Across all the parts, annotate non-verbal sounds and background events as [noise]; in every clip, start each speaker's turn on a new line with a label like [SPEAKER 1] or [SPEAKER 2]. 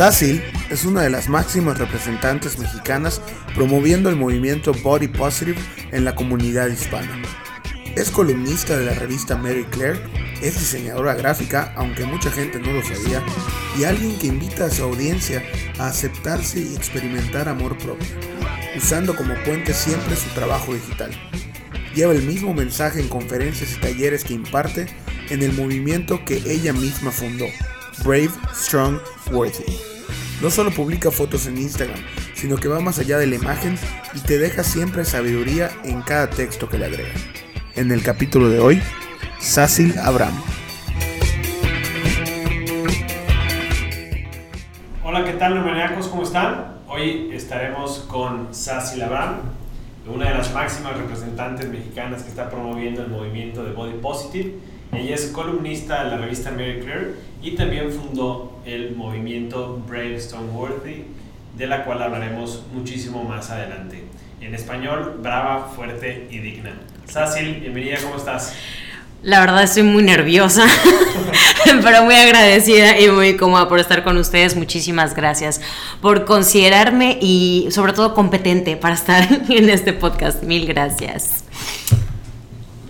[SPEAKER 1] Sácil es una de las máximas representantes mexicanas promoviendo el movimiento Body Positive en la comunidad hispana. Es columnista de la revista Mary Claire, es diseñadora gráfica, aunque mucha gente no lo sabía, y alguien que invita a su audiencia a aceptarse y experimentar amor propio, usando como puente siempre su trabajo digital. Lleva el mismo mensaje en conferencias y talleres que imparte en el movimiento que ella misma fundó, Brave, Strong, Worthy. No solo publica fotos en Instagram, sino que va más allá de la imagen y te deja siempre sabiduría en cada texto que le agrega. En el capítulo de hoy, Sácil Abraham.
[SPEAKER 2] Hola, ¿qué tal, maníacos? ¿Cómo están? Hoy estaremos con Sácil Abraham, una de las máximas representantes mexicanas que está promoviendo el movimiento de Body Positive ella es columnista de la revista Mary Claire y también fundó el movimiento Brave Stone Worthy, de la cual hablaremos muchísimo más adelante. En español, brava, fuerte y digna. Sácil, bienvenida, ¿cómo estás?
[SPEAKER 3] La verdad estoy muy nerviosa, [laughs] pero muy agradecida y muy cómoda por estar con ustedes. Muchísimas gracias por considerarme y sobre todo competente para estar [laughs] en este podcast. Mil gracias.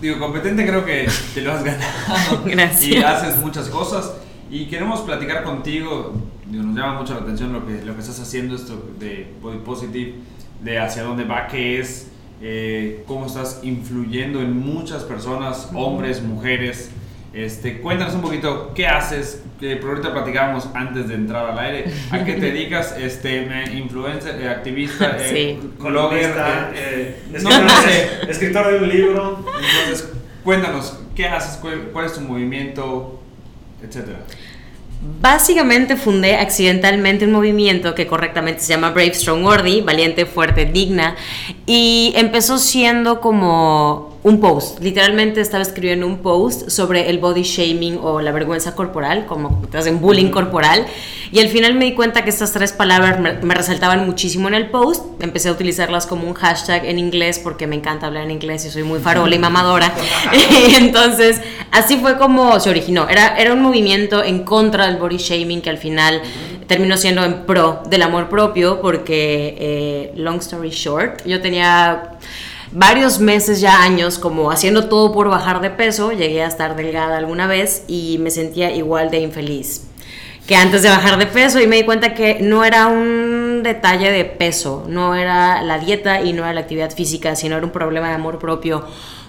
[SPEAKER 4] Digo, competente creo que te lo has ganado. [laughs]
[SPEAKER 3] Gracias.
[SPEAKER 4] Y haces muchas cosas. Y queremos platicar contigo. Digo, nos llama mucho la atención lo que, lo que estás haciendo, esto de Body Positive, de hacia dónde va, qué es, eh, cómo estás influyendo en muchas personas, hombres, mujeres. Este, cuéntanos un poquito qué haces, que por ahorita platicábamos antes de entrar al aire, a qué te [laughs] dedicas, este, influencer, eh, activista,
[SPEAKER 3] eh,
[SPEAKER 2] blogger,
[SPEAKER 4] eh,
[SPEAKER 2] no, no sé. escritor de un libro.
[SPEAKER 4] Entonces, cuéntanos, ¿qué haces? ¿Cuál, cuál es tu movimiento? Etcétera.
[SPEAKER 3] Básicamente fundé accidentalmente un movimiento que correctamente se llama Brave Strong Worthy, valiente, fuerte, digna, y empezó siendo como un post. Literalmente estaba escribiendo un post sobre el body shaming o la vergüenza corporal, como te hacen bullying corporal, y al final me di cuenta que estas tres palabras me, resaltaban muchísimo en el post. Empecé a utilizarlas como un hashtag en inglés porque me encanta hablar en inglés y soy muy farola y mamadora. [laughs] [laughs] Entonces, así fue como se originó. Era, era un movimiento en contra del body shaming que al final terminó siendo en pro del amor propio porque, eh, long story short, yo tenía varios meses ya años como haciendo todo por bajar de peso, llegué a estar delgada alguna vez y me sentía igual de infeliz que antes de bajar de peso. Y me di cuenta que no era un detalle de peso, no era la dieta y no era la actividad física, sino era un problema de amor propio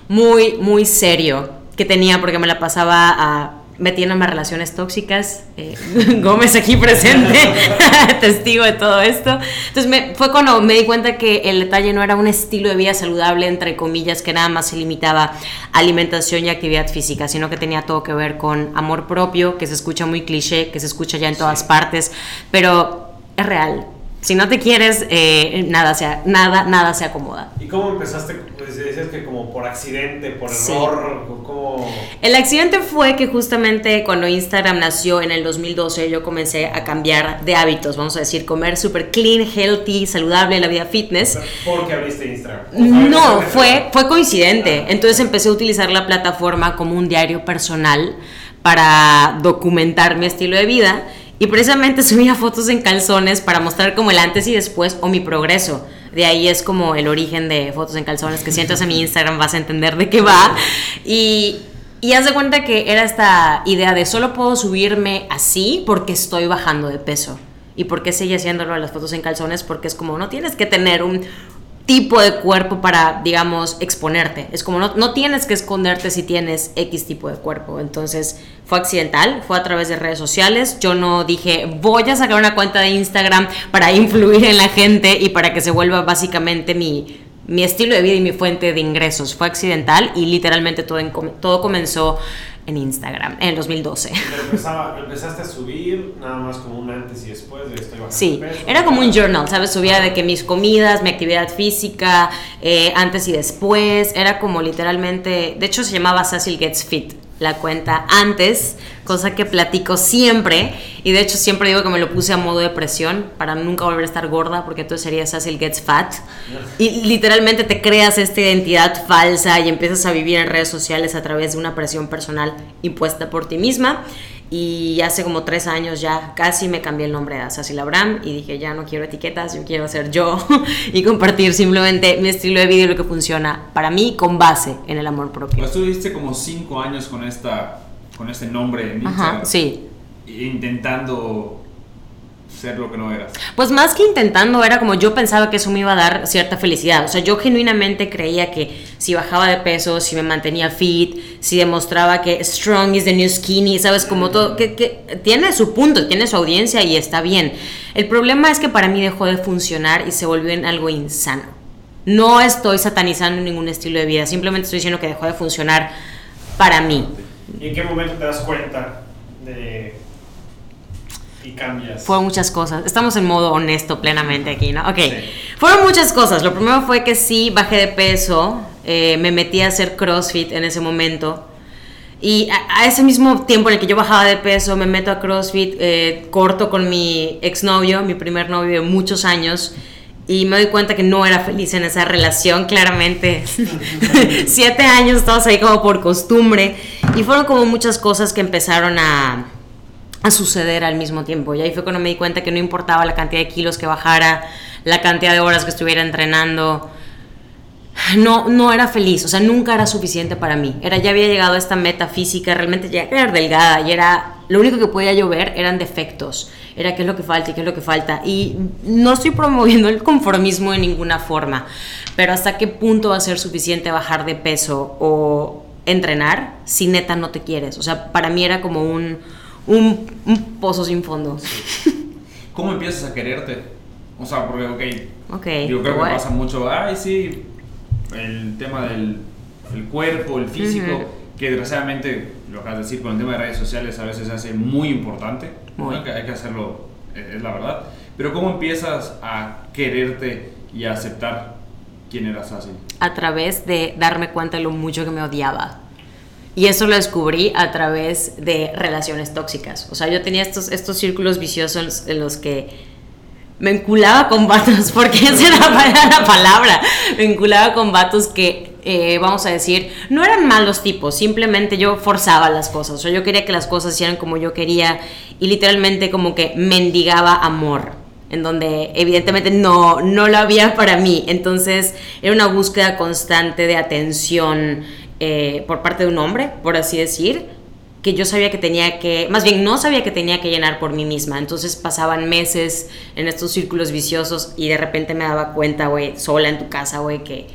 [SPEAKER 3] muy, muy serio que tenía porque me la pasaba a metiéndome en relaciones tóxicas. Eh, [laughs] Gómez aquí presente, [laughs] testigo de todo esto. Entonces me, fue cuando me di cuenta que el detalle no era un estilo de vida saludable, entre comillas, que nada más se limitaba a alimentación y actividad física, sino que tenía todo que ver con amor propio, que se escucha muy cliché, que se escucha ya en todas partes, pero es real si no te quieres, eh, nada, se, nada, nada se acomoda.
[SPEAKER 2] ¿Y cómo empezaste? Pues decías que como por accidente, por error, ¿cómo?
[SPEAKER 3] El accidente fue que justamente cuando Instagram nació en el 2012 yo comencé a cambiar de hábitos, vamos a decir, comer súper clean, healthy, saludable, la vida fitness.
[SPEAKER 2] ¿Por qué abriste Instagram?
[SPEAKER 3] No, fue, fue coincidente. Entonces empecé a utilizar la plataforma como un diario personal para documentar mi estilo de vida y precisamente subía fotos en calzones para mostrar como el antes y después o mi progreso. De ahí es como el origen de fotos en calzones, que si entras a mi Instagram vas a entender de qué va. Y, y haz de cuenta que era esta idea de solo puedo subirme así porque estoy bajando de peso. ¿Y por qué sigue haciéndolo a las fotos en calzones? Porque es como no tienes que tener un tipo de cuerpo para, digamos, exponerte. Es como no, no tienes que esconderte si tienes X tipo de cuerpo. Entonces fue accidental, fue a través de redes sociales. Yo no dije, voy a sacar una cuenta de Instagram para [laughs] influir en la gente y para que se vuelva básicamente mi, mi estilo de vida y mi fuente de ingresos. Fue accidental y literalmente todo, todo comenzó en Instagram en el 2012.
[SPEAKER 2] Pero empezaste a subir nada más como un antes y después de estoy bajando
[SPEAKER 3] Sí, era como un journal, ¿sabes? Subía de que mis comidas, mi actividad física, eh, antes y después, era como literalmente, de hecho se llamaba Cecil Gets Fit la cuenta antes, cosa que platico siempre. Y de hecho siempre digo que me lo puse a modo de presión para nunca volver a estar gorda, porque entonces sería Cecil Gets Fat. Y literalmente te creas esta identidad falsa y empiezas a vivir en redes sociales a través de una presión personal impuesta por ti misma. Y hace como tres años ya casi me cambié el nombre a Sassy Labram y dije, ya no quiero etiquetas, yo quiero ser yo [laughs] y compartir simplemente mi estilo de vida y lo que funciona para mí con base en el amor propio.
[SPEAKER 4] Pues estuviste como cinco años con, esta, con este nombre en
[SPEAKER 3] Ajá, sí.
[SPEAKER 4] Intentando ser lo que no eras?
[SPEAKER 3] Pues más que intentando, era como yo pensaba que eso me iba a dar cierta felicidad. O sea, yo genuinamente creía que si bajaba de peso, si me mantenía fit, si demostraba que strong is the new skinny, ¿sabes? Como todo, que, que tiene su punto, tiene su audiencia y está bien. El problema es que para mí dejó de funcionar y se volvió en algo insano. No estoy satanizando ningún estilo de vida, simplemente estoy diciendo que dejó de funcionar para mí.
[SPEAKER 2] ¿Y en qué momento te das cuenta de y cambias.
[SPEAKER 3] Fueron muchas cosas. Estamos en modo honesto plenamente aquí, ¿no? Ok. Fueron muchas cosas. Lo primero fue que sí, bajé de peso. Eh, me metí a hacer CrossFit en ese momento. Y a, ese mismo tiempo en el que yo bajaba de peso, me meto a CrossFit, eh, corto con mi exnovio, mi primer novio de muchos años. Y me doy cuenta que no era feliz en esa relación, claramente. [laughs] Siete años, todos ahí como por costumbre. Y fueron como muchas cosas que empezaron a, a suceder al mismo tiempo. Y ahí fue cuando me di cuenta que no importaba la cantidad de kilos que bajara, la cantidad de horas que estuviera entrenando. No, no era feliz, o sea, nunca era suficiente para mí. Era, ya había llegado a esta meta física, realmente ya era delgada y era, lo único que podía yo ver eran defectos. Era qué es lo que falta y qué es lo que falta. Y no estoy promoviendo el conformismo de ninguna forma, pero hasta qué punto va a ser suficiente bajar de peso o entrenar si neta no te quieres. O sea, para mí era como un, un, pozo sin fondo. [laughs]
[SPEAKER 4] ¿Cómo empiezas a quererte? O sea, porque, ok,
[SPEAKER 3] okay
[SPEAKER 4] yo creo que pasa mucho, ay, sí, el tema del el cuerpo, el físico, que desgraciadamente, lo acabas de decir, con el tema de redes sociales a veces se hace muy importante, hay, que, hacerlo, eh, es la verdad. Pero ¿cómo empiezas a quererte y a aceptar quién eras así?
[SPEAKER 3] A través de darme cuenta de lo mucho que me odiaba. Y eso lo descubrí a través de relaciones tóxicas. O sea, yo tenía estos, estos círculos viciosos en los que me enculaba con vatos, [laughs] porque esa era la palabra. Me enculaba con vatos que, eh, vamos a decir, no eran malos tipos, simplemente yo forzaba las cosas. O sea, yo quería que las cosas hicieran como yo quería y literalmente como que mendigaba amor en donde evidentemente no, no lo había para mí. Entonces era una búsqueda constante de atención, eh, por parte de un hombre, por así decir, que yo sabía que tenía que, más bien no sabía que tenía que llenar por mí misma. Entonces pasaban meses en estos círculos viciosos y de repente me daba cuenta, güey, sola en tu casa, güey, que,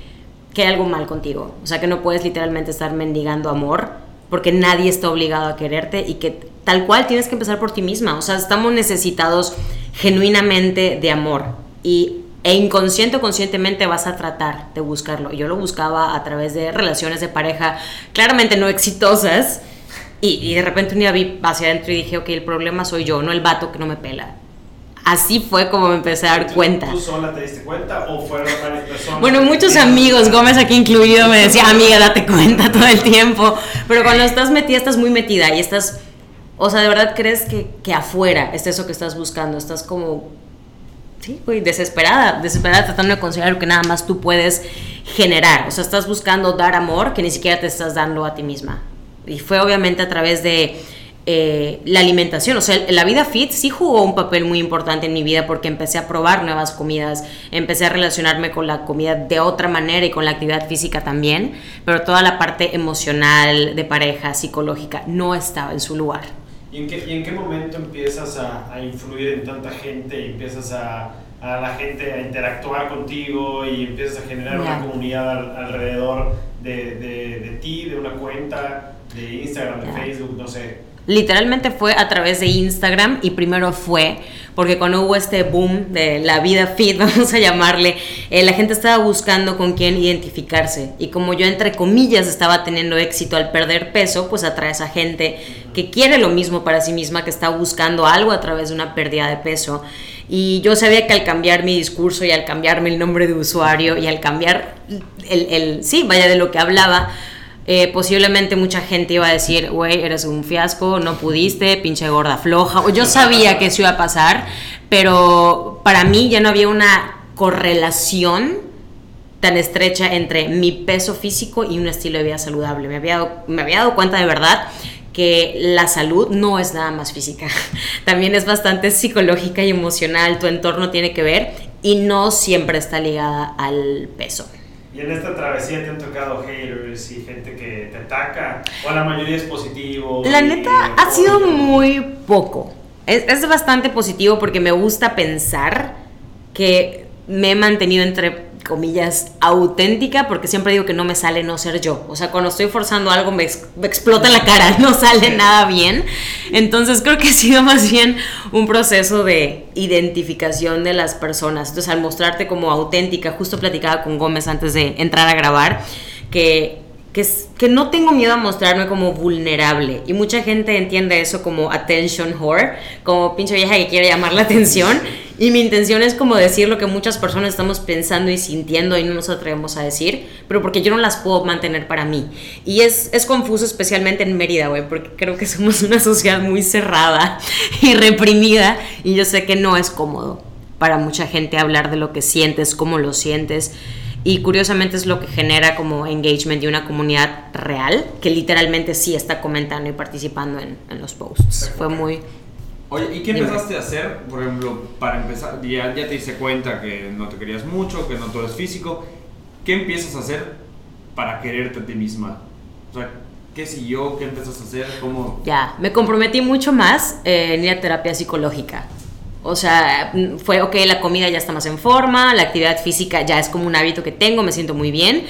[SPEAKER 3] que hay algo mal contigo. O sea, que no puedes literalmente estar mendigando amor porque nadie está obligado a quererte y que tal cual tienes que empezar por ti misma. O sea, estamos necesitados genuinamente de amor. Y e inconsciente o conscientemente vas a tratar de buscarlo. Yo lo buscaba a través de relaciones de pareja claramente no exitosas y, de repente un día vi hacia adentro y dije, ok, el problema soy yo, no el vato que no me pela. Así fue como me empecé a dar cuenta.
[SPEAKER 2] ¿Tú sola te diste cuenta o fueron varias personas?
[SPEAKER 3] Bueno, muchos amigos, Gómez aquí incluido, me decía, amiga, date cuenta todo el tiempo. Pero cuando estás metida, estás muy metida y estás, o sea, de verdad crees que, que afuera es eso que estás buscando, estás como sí, güey, desesperada, desesperada tratando de conseguir lo que nada más tú puedes generar. O sea, estás buscando dar amor que ni siquiera te estás dando a ti misma. Y fue obviamente a través de eh, la alimentación. O sea, la vida fit sí jugó un papel muy importante en mi vida porque empecé a probar nuevas comidas, empecé a relacionarme con la comida de otra manera y con la actividad física también, pero toda la parte emocional, de pareja, psicológica, no estaba en su lugar.
[SPEAKER 2] ¿Y en qué, y en qué momento empiezas a, a, influir en tanta gente y empiezas a, a, la gente a interactuar contigo y empiezas a generar una comunidad alrededor de, de, de, ti, de una cuenta de Instagram, de Facebook, no sé?
[SPEAKER 3] literalmente fue a través de Instagram y primero fue porque cuando hubo este boom de la vida fit, [laughs] vamos a llamarle, eh, la gente estaba buscando con quién identificarse. Y como yo entre comillas estaba teniendo éxito al perder peso, pues atrae a esa gente que quiere lo mismo para sí misma, que está buscando algo a través de una pérdida de peso. Y yo sabía que al cambiar mi discurso y al cambiarme el nombre de usuario y al cambiar el, sí, vaya de lo que hablaba, eh, posiblemente mucha gente iba a decir, güey, eres un fiasco, no pudiste, pinche gorda floja. O yo sabía que eso iba a pasar, pero para mí ya no había una correlación tan estrecha entre mi peso físico y un estilo de vida saludable. Me había, me había dado cuenta de verdad que la salud no es nada más física, [laughs] también es bastante psicológica y emocional, tu entorno tiene que ver y no siempre está ligada al peso.
[SPEAKER 2] Y en esta travesía te han tocado haters y gente que te ataca, o la mayoría es positivo.
[SPEAKER 3] La neta ha sido muy poco. Es, es bastante positivo porque me gusta pensar que me he mantenido entre comillas, auténtica, porque siempre digo que no me sale no ser yo. O sea, cuando estoy forzando algo me, explota la cara, [laughs] no sale nada bien. Entonces creo que ha sido más bien un proceso de identificación de las personas. Entonces al mostrarte como auténtica, justo platicaba con Gómez antes de entrar a grabar, que que, no tengo miedo a mostrarme como vulnerable. Y mucha gente entiende eso como attention whore, como pinche vieja que quiere llamar la atención. Y mi intención es como decir lo que muchas personas estamos pensando y sintiendo y no nos atrevemos a decir, pero porque yo no las puedo mantener para mí. Y es, es confuso especialmente en Mérida, güey, porque creo que somos una sociedad muy cerrada [laughs] y reprimida y yo sé que no es cómodo para mucha gente hablar de lo que sientes, cómo lo sientes y curiosamente es lo que genera como engagement de una comunidad real que literalmente sí está comentando y participando en, en los posts. Fue muy...
[SPEAKER 4] Oye, ¿y qué empezaste a hacer, por ejemplo, para empezar? Ya, ya te diste cuenta que no te querías mucho, que no todo es físico. ¿Qué empiezas a hacer para quererte a ti misma? O sea, ¿qué siguió? ¿Qué empezaste a hacer? ¿Cómo?
[SPEAKER 3] Ya, me comprometí mucho más en ir a terapia psicológica. O sea, fue, ok, la comida ya está más en forma, la actividad física ya es como un hábito que tengo, me siento muy bien.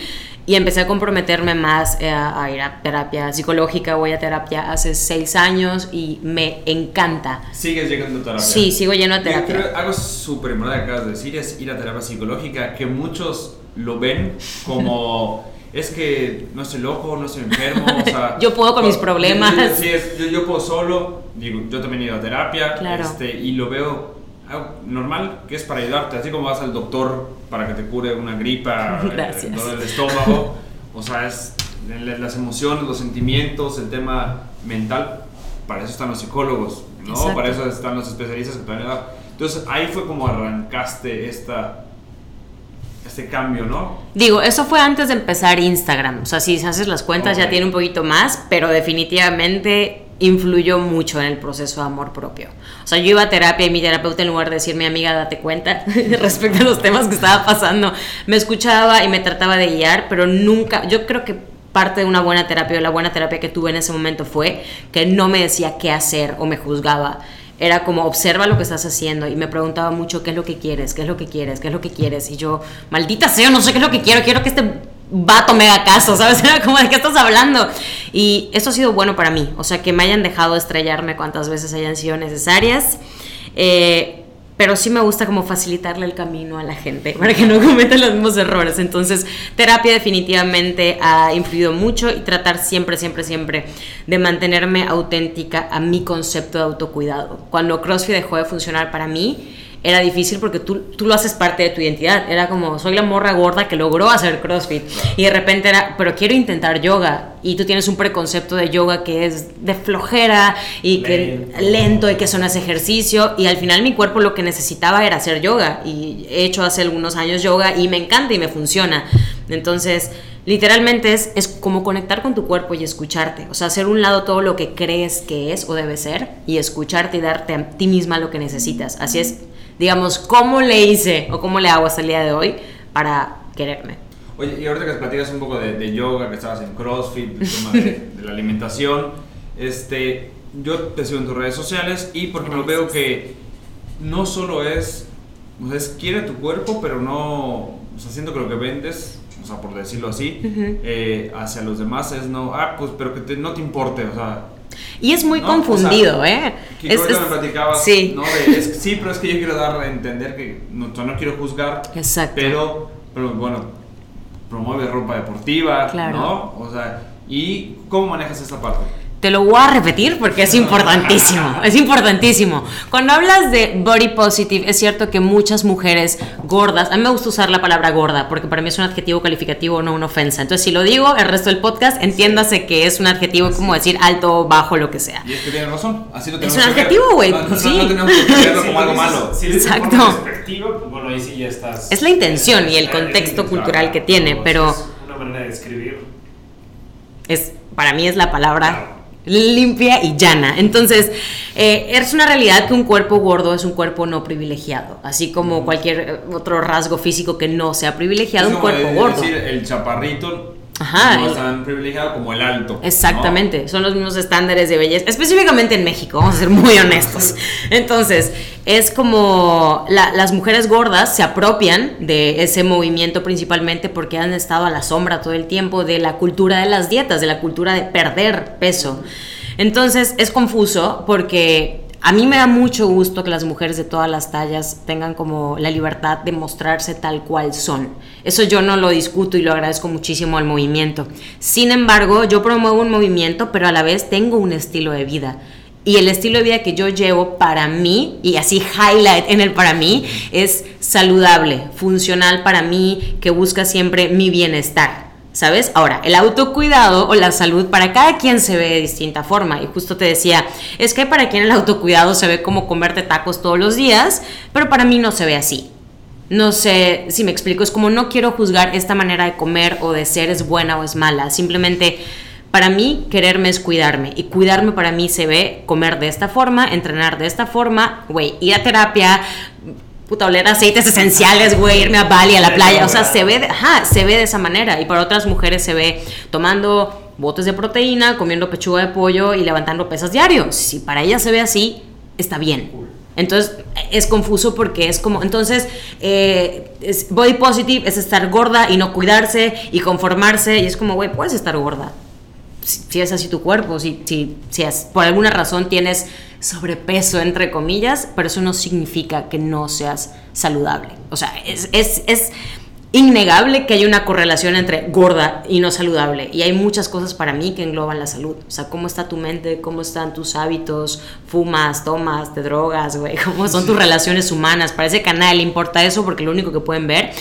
[SPEAKER 3] Y empecé a comprometerme más eh, a ir a terapia psicológica. Voy a terapia hace seis años y me encanta.
[SPEAKER 4] ¿Sigues llegando a terapia?
[SPEAKER 3] Sí, sigo yendo a terapia.
[SPEAKER 4] Creo, algo súper importante que acabas de decir es ir a terapia psicológica, que muchos lo ven como... [laughs] es que no estoy loco, no estoy enfermo, o sea, [laughs]
[SPEAKER 3] yo puedo con mis problemas.
[SPEAKER 4] Sí, yo, yo, puedo solo, digo, yo también he ido a terapia
[SPEAKER 3] claro.
[SPEAKER 4] este, y lo veo normal, que es para ayudarte, así como vas al doctor para que te cure una gripa, [laughs]
[SPEAKER 3] Gracias.
[SPEAKER 4] Eh, el estómago, o sea, es las emociones, los sentimientos, el tema mental, para eso están los psicólogos, ¿no?
[SPEAKER 3] Exacto.
[SPEAKER 4] Para eso están los especialistas que te van a ayudar. Entonces ahí fue como arrancaste esta este cambio, ¿no?
[SPEAKER 3] Digo, eso fue antes de empezar Instagram. O sea, si haces las cuentas
[SPEAKER 4] Okay.
[SPEAKER 3] ya tiene un poquito más, pero definitivamente influyó mucho en el proceso de amor propio. O sea, yo iba a terapia y mi terapeuta en lugar de decirme, amiga, date cuenta [laughs] respecto a los temas que estaba pasando, me escuchaba y me trataba de guiar, pero nunca, yo creo que parte de una buena terapia o la buena terapia que tuve en ese momento fue que no me decía qué hacer o me juzgaba. Era como, observa lo que estás haciendo y me preguntaba mucho, ¿qué es lo que quieres? ¿Qué es lo que quieres? ¿Qué es lo que quieres? Y yo, maldita sea, no sé qué es lo que quiero, quiero que este vato me haga caso, [laughs] ¿sabes? Era como, ¿de qué estás hablando? Y eso ha sido bueno para mí, o sea, que me hayan dejado estrellarme cuantas veces hayan sido necesarias. Eh, pero sí me gusta como facilitarle el camino a la gente para que no [laughs] cometa los mismos errores. Entonces, terapia definitivamente ha influido mucho y tratar siempre, siempre, siempre de mantenerme auténtica a mi concepto de autocuidado. Cuando CrossFit dejó de funcionar para mí, era difícil porque tú, tú lo haces parte de tu identidad. Era como, soy la morra gorda que logró hacer CrossFit. Y de repente era, pero quiero intentar yoga. Y tú tienes un preconcepto de yoga que es de flojera y que
[SPEAKER 2] Lento.
[SPEAKER 3] lento y que eso no es ejercicio. Y al final mi cuerpo lo que necesitaba era hacer yoga. Y he hecho hace algunos años yoga y me encanta y me funciona. Entonces, literalmente es, es como conectar con tu cuerpo y escucharte. O sea, hacer un lado todo lo que crees que es o debe ser y escucharte y darte a ti misma lo que necesitas. Así es, digamos, cómo le hice o cómo le hago hasta el día de hoy para quererme.
[SPEAKER 4] Oye, y ahorita que platicas un poco de, de yoga, que estabas en CrossFit, el tema de, [laughs] de la alimentación, este, yo te sigo en tus redes sociales y por ejemplo veo que no solo es, o sea, es quiere tu cuerpo, pero no, o sea, siento que lo que vendes, o sea, por decirlo así, eh, hacia los demás es no, ah, pues, pero que te- no te importe, o sea,
[SPEAKER 3] Y es muy
[SPEAKER 4] No,
[SPEAKER 3] confundido,
[SPEAKER 4] o sea,
[SPEAKER 3] ¿eh?
[SPEAKER 4] que
[SPEAKER 3] Es- es-
[SPEAKER 4] me platicabas,
[SPEAKER 3] sí.
[SPEAKER 4] ¿no? De, es- sí, pero es que yo quiero dar a entender que no, no quiero juzgar,
[SPEAKER 3] Exacto.
[SPEAKER 4] pero, pero bueno, promueve ropa deportiva,
[SPEAKER 3] Claro.
[SPEAKER 4] ¿no? O sea, ¿y cómo manejas esta parte?
[SPEAKER 3] Te lo voy a repetir porque es importantísimo, es importantísimo. Cuando hablas de body positive, es cierto que muchas mujeres gordas, a mí me gusta usar la palabra gorda porque para mí es un adjetivo calificativo, no una ofensa. Entonces, si lo digo el resto del podcast, entiéndase que es un adjetivo como decir alto, bajo, lo que sea.
[SPEAKER 4] Y es que tienes razón, así lo
[SPEAKER 3] Es
[SPEAKER 4] tenemos
[SPEAKER 3] un
[SPEAKER 4] que ver.
[SPEAKER 3] adjetivo, güey,
[SPEAKER 4] No, no,
[SPEAKER 3] sí.
[SPEAKER 4] no tenemos que verlo como algo malo.
[SPEAKER 2] Si
[SPEAKER 3] Exacto.
[SPEAKER 2] pues bueno, ahí sí ya estás.
[SPEAKER 3] Es la intención y el
[SPEAKER 2] es-
[SPEAKER 3] contexto
[SPEAKER 2] es-
[SPEAKER 3] cultural que tiene,
[SPEAKER 2] es
[SPEAKER 3] pero-
[SPEAKER 2] una manera de escribir.
[SPEAKER 3] Es, para mí es la palabra limpia y llana. Entonces, eh, es una realidad que un cuerpo gordo es un cuerpo no privilegiado, así como cualquier eh, otro rasgo físico que no sea privilegiado,
[SPEAKER 4] Es
[SPEAKER 3] un cuerpo
[SPEAKER 4] de-
[SPEAKER 3] gordo.
[SPEAKER 4] decir, el chaparrito
[SPEAKER 3] Ajá,
[SPEAKER 4] no es tan privilegiado como el alto. ¿no?
[SPEAKER 3] Exactamente, son los mismos estándares de belleza, específicamente en México, vamos a ser muy honestos. Entonces, es como la- las mujeres gordas se apropian de ese movimiento principalmente porque han estado a la sombra todo el tiempo de la cultura de las dietas, de la cultura de perder peso. Entonces, es confuso porque a mí me da mucho gusto que las mujeres de todas las tallas tengan como la libertad de mostrarse tal cual son. Eso yo no lo discuto y lo agradezco muchísimo al movimiento. Sin embargo, yo promuevo un movimiento, pero a la vez tengo un estilo de vida. Y el estilo de vida que yo llevo para mí, y así highlight en el para mí, es saludable, funcional para mí, que busca siempre mi bienestar. ¿Sabes? Ahora, el autocuidado o la salud para cada quien se ve de distinta forma. Y justo te decía, es que para quien el autocuidado se ve como comerte tacos todos los días, pero para mí no se ve así. No sé si me explico, es como no quiero juzgar esta manera de comer o de ser es buena o es mala. Simplemente para mí quererme es cuidarme. Y cuidarme para mí se ve comer de esta forma, entrenar de esta forma, güey, ir a terapia, puta, oler aceites esenciales, güey, irme a Bali, a la playa. O sea, se ve, de, ajá, se ve de esa manera. Y para otras mujeres se ve tomando botes de proteína, comiendo pechuga de pollo y levantando pesas diarios. Si para ellas se ve así, está bien. Entonces es confuso porque es como, entonces eh, es body positive es estar gorda y no cuidarse y conformarse y es como, güey, puedes estar gorda. Si, si es así tu cuerpo, si, si, si es, por alguna razón tienes sobrepeso, entre comillas, pero eso no significa que no seas saludable. O sea, es, es, es innegable que hay una correlación entre gorda y no saludable. Y hay muchas cosas para mí que engloban la salud. O sea, cómo está tu mente, cómo están tus hábitos, fumas, tomas, te drogas, güey, [laughs] cómo son tus relaciones humanas. Para ese canal le importa eso porque lo único que pueden ver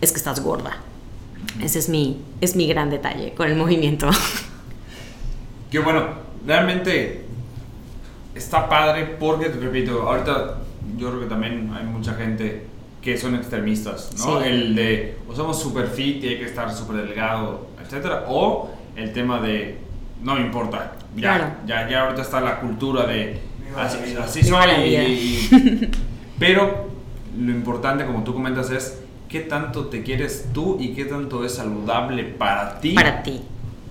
[SPEAKER 3] es que estás gorda. Ese es mi, es mi gran detalle con el movimiento. [laughs]
[SPEAKER 4] Que bueno, realmente está padre porque, te repito, ahorita yo creo que también hay mucha gente que son extremistas, ¿no?
[SPEAKER 3] Sí.
[SPEAKER 4] El de, o somos super fit y hay que estar súper delgado, etcétera, o el tema de, no me importa, ya,
[SPEAKER 3] Claro.
[SPEAKER 4] ya, ya ahorita está la cultura de, así, así soy, y- y- [laughs] pero lo importante, como tú comentas, es qué tanto te quieres tú y qué tanto es saludable para ti.
[SPEAKER 3] Para ti.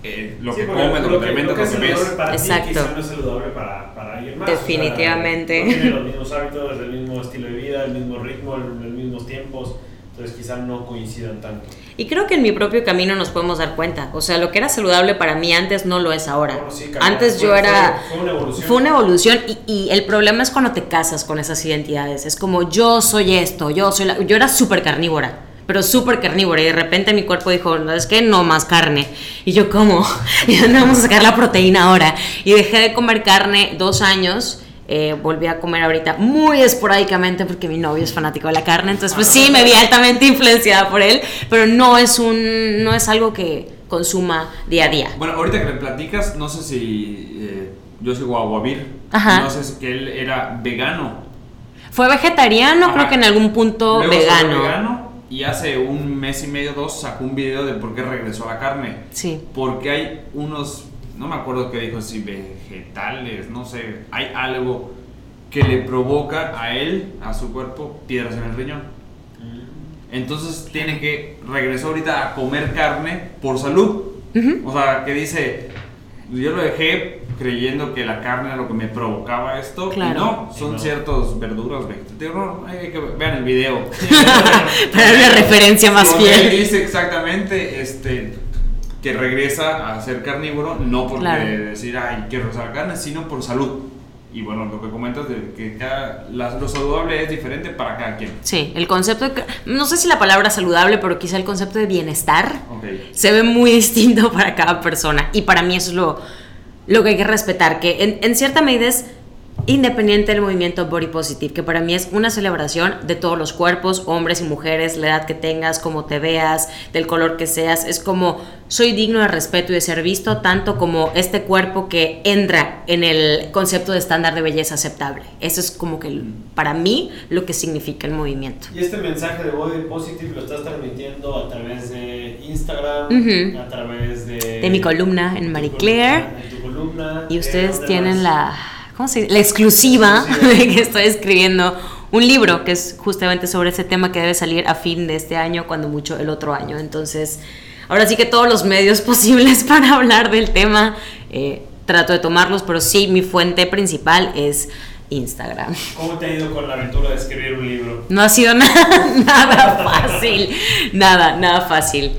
[SPEAKER 4] Eh, lo
[SPEAKER 2] Sí,
[SPEAKER 4] que comes, lo que alimentas,
[SPEAKER 2] que
[SPEAKER 4] lo
[SPEAKER 2] es
[SPEAKER 4] que
[SPEAKER 2] saludable
[SPEAKER 4] ves.
[SPEAKER 2] para ti,
[SPEAKER 3] Exacto.
[SPEAKER 2] quizá no es saludable para, para alguien más.
[SPEAKER 3] Definitivamente.
[SPEAKER 2] O sea, no tiene los mismos hábitos, el mismo estilo de vida, el mismo ritmo, el- los mismos tiempos. Entonces quizá no coincidan tanto.
[SPEAKER 3] Y creo que en mi propio camino nos podemos dar cuenta. O sea, lo que era saludable para mí antes no lo es ahora.
[SPEAKER 2] Bueno, sí, cambió.
[SPEAKER 3] antes yo era...
[SPEAKER 2] Fue, fue una evolución.
[SPEAKER 3] Fue una evolución y, y el problema es cuando te casas con esas identidades. Es como yo soy esto, yo soy la... Yo era súper carnívora, pero súper carnívora y de repente mi cuerpo dijo, no, es que no más carne. Y yo como, ¿y dónde vamos a sacar la proteína ahora? Y dejé de comer carne dos años. eh, volví a comer ahorita muy esporádicamente porque mi novio es fanático de la carne, entonces pues sí me vi altamente influenciada por él, pero no es un no es algo que consuma día a día.
[SPEAKER 4] Bueno, ahorita que me platicas, no sé si eh, yo soy Guaguavir,
[SPEAKER 3] Ajá.
[SPEAKER 4] no sé si él era vegano.
[SPEAKER 3] Fue vegetariano,
[SPEAKER 4] Ajá.
[SPEAKER 3] creo que en algún punto
[SPEAKER 4] Luego
[SPEAKER 3] vegano
[SPEAKER 4] y hace un mes y medio, dos, sacó un video de por qué regresó a la carne.
[SPEAKER 3] Sí.
[SPEAKER 4] Porque hay unos, no me acuerdo qué dijo, si vegetales, no sé, hay algo que le provoca a él, a su cuerpo, piedras en el riñón. Entonces tiene que, regresó ahorita a comer carne por salud. O sea, que dice, yo lo dejé creyendo que la carne era lo que me provocaba esto.
[SPEAKER 3] Claro.
[SPEAKER 4] Y no, son
[SPEAKER 2] Y no.
[SPEAKER 4] ciertas verduras vegetativas. No, hay que vean el video. [laughs]
[SPEAKER 3] Para una referencia más
[SPEAKER 4] él
[SPEAKER 3] fiel.
[SPEAKER 4] dice exactamente este, que regresa a ser carnívoro, no porque
[SPEAKER 3] Claro.
[SPEAKER 4] decir, ay, quiero la carne, sino por salud. Y bueno, lo que comentas de que cada, la- lo saludable es diferente para cada quien.
[SPEAKER 3] Sí, el concepto, de, no sé si la palabra saludable, pero quizá el concepto de bienestar
[SPEAKER 4] Ok.
[SPEAKER 3] se ve muy distinto [laughs] para cada persona. Y para mí eso es lo, lo que hay que respetar, que en, en cierta medida es independiente del movimiento Body Positive, que para mí es una celebración de todos los cuerpos, hombres y mujeres, la edad que tengas, cómo te veas, del color que seas. Es como soy digno de respeto y de ser visto, tanto como este cuerpo que entra en el concepto de estándar de belleza aceptable. Eso es como que para mí lo que significa el movimiento.
[SPEAKER 2] Y este mensaje de Body Positive lo estás transmitiendo a través de Instagram, a través de...
[SPEAKER 3] De mi columna en Marie Claire.
[SPEAKER 2] columna- columna.
[SPEAKER 3] Y
[SPEAKER 2] ¿de
[SPEAKER 3] ustedes tienen la, ¿cómo se dice? La exclusiva de que estoy escribiendo un libro que es justamente sobre ese tema que debe salir a fin de este año, cuando mucho el otro año. Entonces, ahora sí que todos los medios [laughs] posibles para hablar del tema, eh, trato de tomarlos, pero sí, mi fuente principal es Instagram.
[SPEAKER 2] ¿Cómo te ha ido con la aventura de escribir un libro?
[SPEAKER 3] No ha sido [laughs] nada, nada fácil. Nada, nada fácil.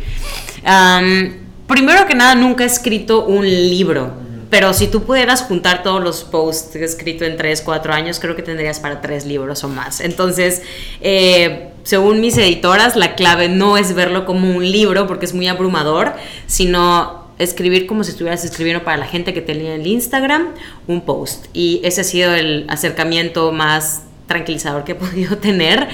[SPEAKER 3] Primero que nada, nunca he escrito un libro. Pero si tú pudieras juntar todos los posts que he escrito en 3, 4 años, creo que tendrías para tres libros o más. Entonces, eh, según mis editoras, la clave no es verlo como un libro, porque es muy abrumador, sino escribir como si estuvieras escribiendo para la gente que te lee en el Instagram un post. Y ese ha sido el acercamiento más tranquilizador que he [laughs] podido tener,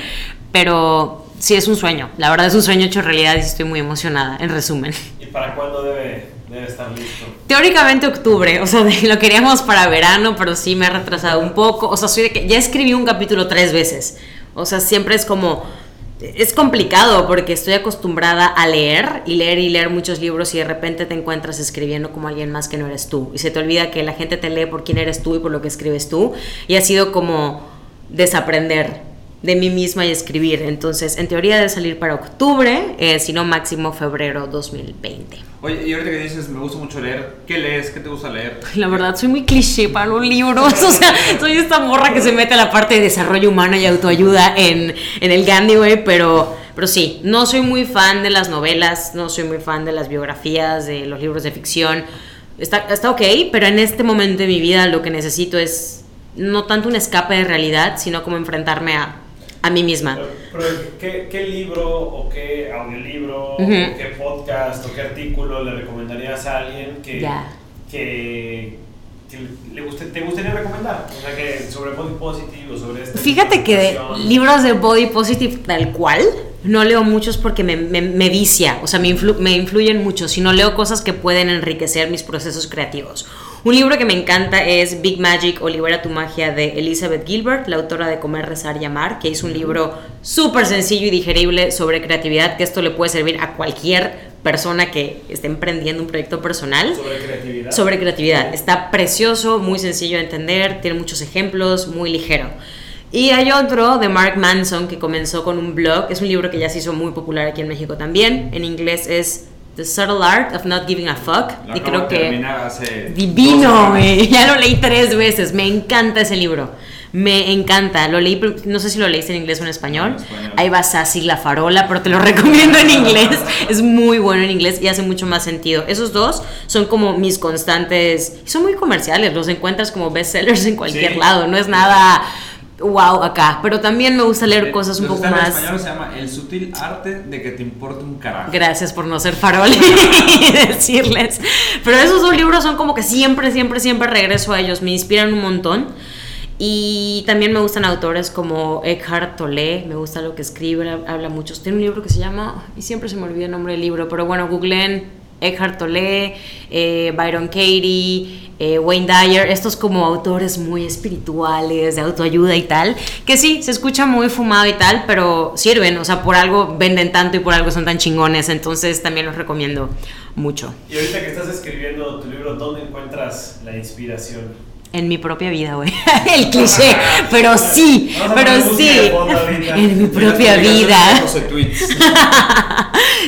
[SPEAKER 3] pero sí es un sueño. La verdad es un sueño hecho realidad y estoy muy emocionada, en resumen.
[SPEAKER 2] ¿Y para cuándo debe, debe estar listo?
[SPEAKER 3] Teóricamente octubre, o sea, [laughs] lo queríamos para verano, pero sí me ha retrasado un poco. O sea, soy de que ya escribí un capítulo tres veces. O sea, siempre es como es complicado porque estoy acostumbrada a leer y leer y leer muchos libros y de repente te encuentras escribiendo como alguien más que no eres tú y se te olvida que la gente te lee por quién eres tú y por lo que escribes tú y ha sido como desaprender de mí misma y escribir. Entonces, en teoría debe salir para octubre, eh, si no máximo febrero 2020.
[SPEAKER 4] Oye, y ahorita que dices, me gusta mucho leer, ¿qué lees? ¿Qué te gusta leer? [laughs]
[SPEAKER 3] La verdad, soy muy cliché para los libros. O sea, [laughs] soy esta morra que se mete a la parte de desarrollo humano y autoayuda en, en el Gandhi, güey. Pero, pero sí, no soy muy fan de las novelas, no soy muy fan de las biografías, de los libros de ficción. Está, está ok, pero en este momento de mi vida lo que necesito es no tanto un escape de realidad, sino como enfrentarme a, a mí misma.
[SPEAKER 2] Pero, ¿qué, ¿qué libro o qué audiolibro
[SPEAKER 3] Ujú.
[SPEAKER 2] o qué podcast o qué artículo le recomendarías a alguien que, que, que le guste, te gustaría recomendar? O sea, que sobre body positive o sobre este
[SPEAKER 3] Fíjate que de libros de body positive tal cual, no leo muchos porque me, me- me vicia, o sea, me, influ- me influyen mucho, sino leo cosas que pueden enriquecer mis procesos creativos. Un libro que me encanta es Big Magic o Libera tu magia de Elizabeth Gilbert, la autora de Comer, Rezar y Amar, que hizo un libro súper sencillo y digerible sobre creatividad, que esto le puede servir a cualquier persona que esté emprendiendo un proyecto personal
[SPEAKER 2] Sobre creatividad.
[SPEAKER 3] sobre creatividad. Está precioso, muy sencillo de entender, tiene muchos ejemplos, muy ligero. Y hay otro de Mark Manson que comenzó con un blog, es un libro que ya se hizo muy popular aquí en México también, en inglés es The Subtle Art of Not Giving a Fuck
[SPEAKER 4] Lo
[SPEAKER 3] y creo que
[SPEAKER 4] hace
[SPEAKER 3] divino, güey. [laughs] ya lo leí tres veces, me encanta ese libro. Me encanta, lo leí, no sé si lo leíste en inglés o en español.
[SPEAKER 4] En español.
[SPEAKER 3] Ahí va Sassy la farola, pero te lo [laughs] recomiendo en inglés. Es muy bueno en inglés y hace mucho más sentido. Esos dos son como mis constantes, son muy comerciales, los encuentras como bestsellers en cualquier
[SPEAKER 2] Sí.
[SPEAKER 3] lado, no es nada wow acá, pero también me gusta leer
[SPEAKER 4] Eh,
[SPEAKER 3] cosas un
[SPEAKER 4] los
[SPEAKER 3] poco más...
[SPEAKER 4] En español se llama El sutil arte de que te importe un carajo.
[SPEAKER 3] Gracias por no ser farol y [laughs] decirles. Pero esos dos libros son como que siempre, siempre, siempre regreso a ellos. Me inspiran un montón. Y también me gustan autores como Eckhart Tolle. Me gusta lo que escribe, hab- habla mucho. Tiene un libro que se llama, y siempre se me olvida el nombre del libro, pero bueno, googleen Eckhart Tolle, eh, Byron Katie, eh, Wayne Dyer, estos como autores muy espirituales, de autoayuda y tal, que sí, se escucha muy fumado y tal, pero sirven, o sea, por algo venden tanto y por algo son tan chingones, entonces también los recomiendo mucho.
[SPEAKER 2] Y ahorita que estás escribiendo tu libro, ¿dónde encuentras la inspiración?
[SPEAKER 3] En mi propia vida, güey. [laughs] El cliché, pero sí, pero sí. En mi propia vida.
[SPEAKER 4] 12 tweets. [laughs]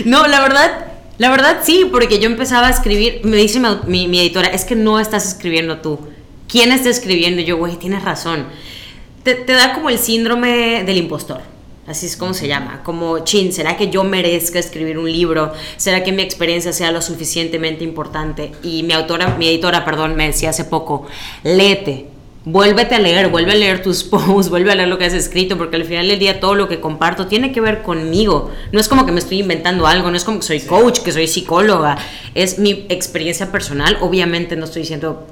[SPEAKER 3] No, la verdad, la verdad sí, porque yo empezaba a escribir, me dice mi, mi- editora, es que no estás escribiendo tú. ¿Quién está escribiendo? Y yo, güey, tienes razón. Te, te da como el síndrome del impostor. Así es como se llama. Como, chin, ¿será que yo merezca escribir un libro? ¿Será que mi experiencia sea lo suficientemente importante? Y mi autora, mi editora, perdón, me decía hace poco, léete, vuélvete a leer, vuelve a leer tus [laughs] posts, vuelve a leer lo que has escrito, porque al final del día todo lo que comparto tiene que ver conmigo. No es como que me estoy inventando algo, no es como que soy coach, que soy psicóloga, es mi experiencia personal. Obviamente no estoy diciendo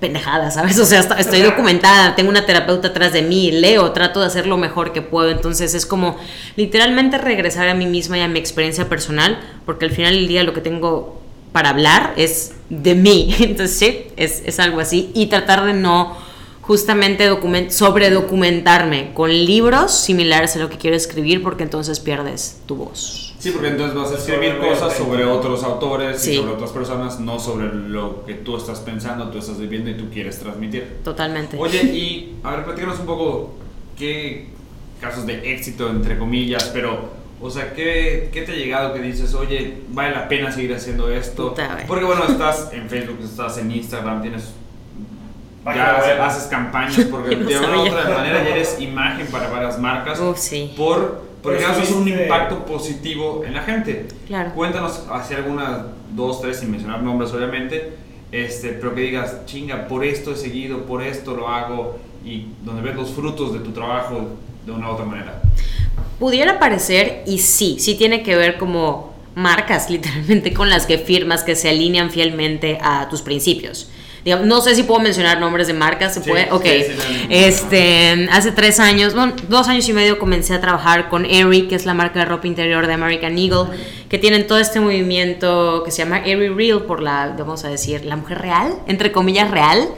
[SPEAKER 3] pendejadas, ¿sabes? O sea, estoy documentada, tengo una terapeuta atrás de mí, leo, trato de hacer lo mejor que puedo. Entonces es como literalmente regresar a mí misma y a mi experiencia personal, porque al final del día lo que tengo para hablar es de mí. [laughs] Entonces sí, es, es algo así. Y tratar de no justamente document sobre documentarme con libros similares a lo que quiero escribir porque entonces pierdes tu voz.
[SPEAKER 4] Sí, porque entonces vas a escribir cosas sobre otros autores y sobre otras personas, no sobre lo que tú estás pensando, tú estás viviendo y tú quieres transmitir.
[SPEAKER 3] Totalmente.
[SPEAKER 4] Oye, y a ver, platícanos un poco qué casos de éxito, entre comillas, pero, o sea, ¿qué, ¿qué, te ha llegado que dices, oye, vale la pena seguir haciendo esto? Porque, bueno, estás en Facebook, estás en Instagram, tienes ya haces, campañas porque [laughs] de una u otra manera ya eres imagen para varias marcas
[SPEAKER 3] sí.
[SPEAKER 4] por porque haces un impacto positivo en la gente.
[SPEAKER 3] Claro.
[SPEAKER 4] Cuéntanos hacia algunas dos, tres, sin mencionar nombres obviamente, este, pero que digas, chinga, por esto he seguido, por esto lo hago y donde ves los frutos de tu trabajo de una u otra manera.
[SPEAKER 3] Pudiera parecer, y sí, sí tiene que ver como marcas [laughs] literalmente con las que firmas que se alinean fielmente a tus principios no sé si puedo mencionar nombres de marcas, ¿se puede? Ok. este, hace tres años, bueno, dos años y medio comencé a trabajar con Aerie, que es la marca de ropa interior de American Eagle, que tienen todo este movimiento que se llama Aerie Real, por la, vamos a decir, la mujer real, entre comillas real,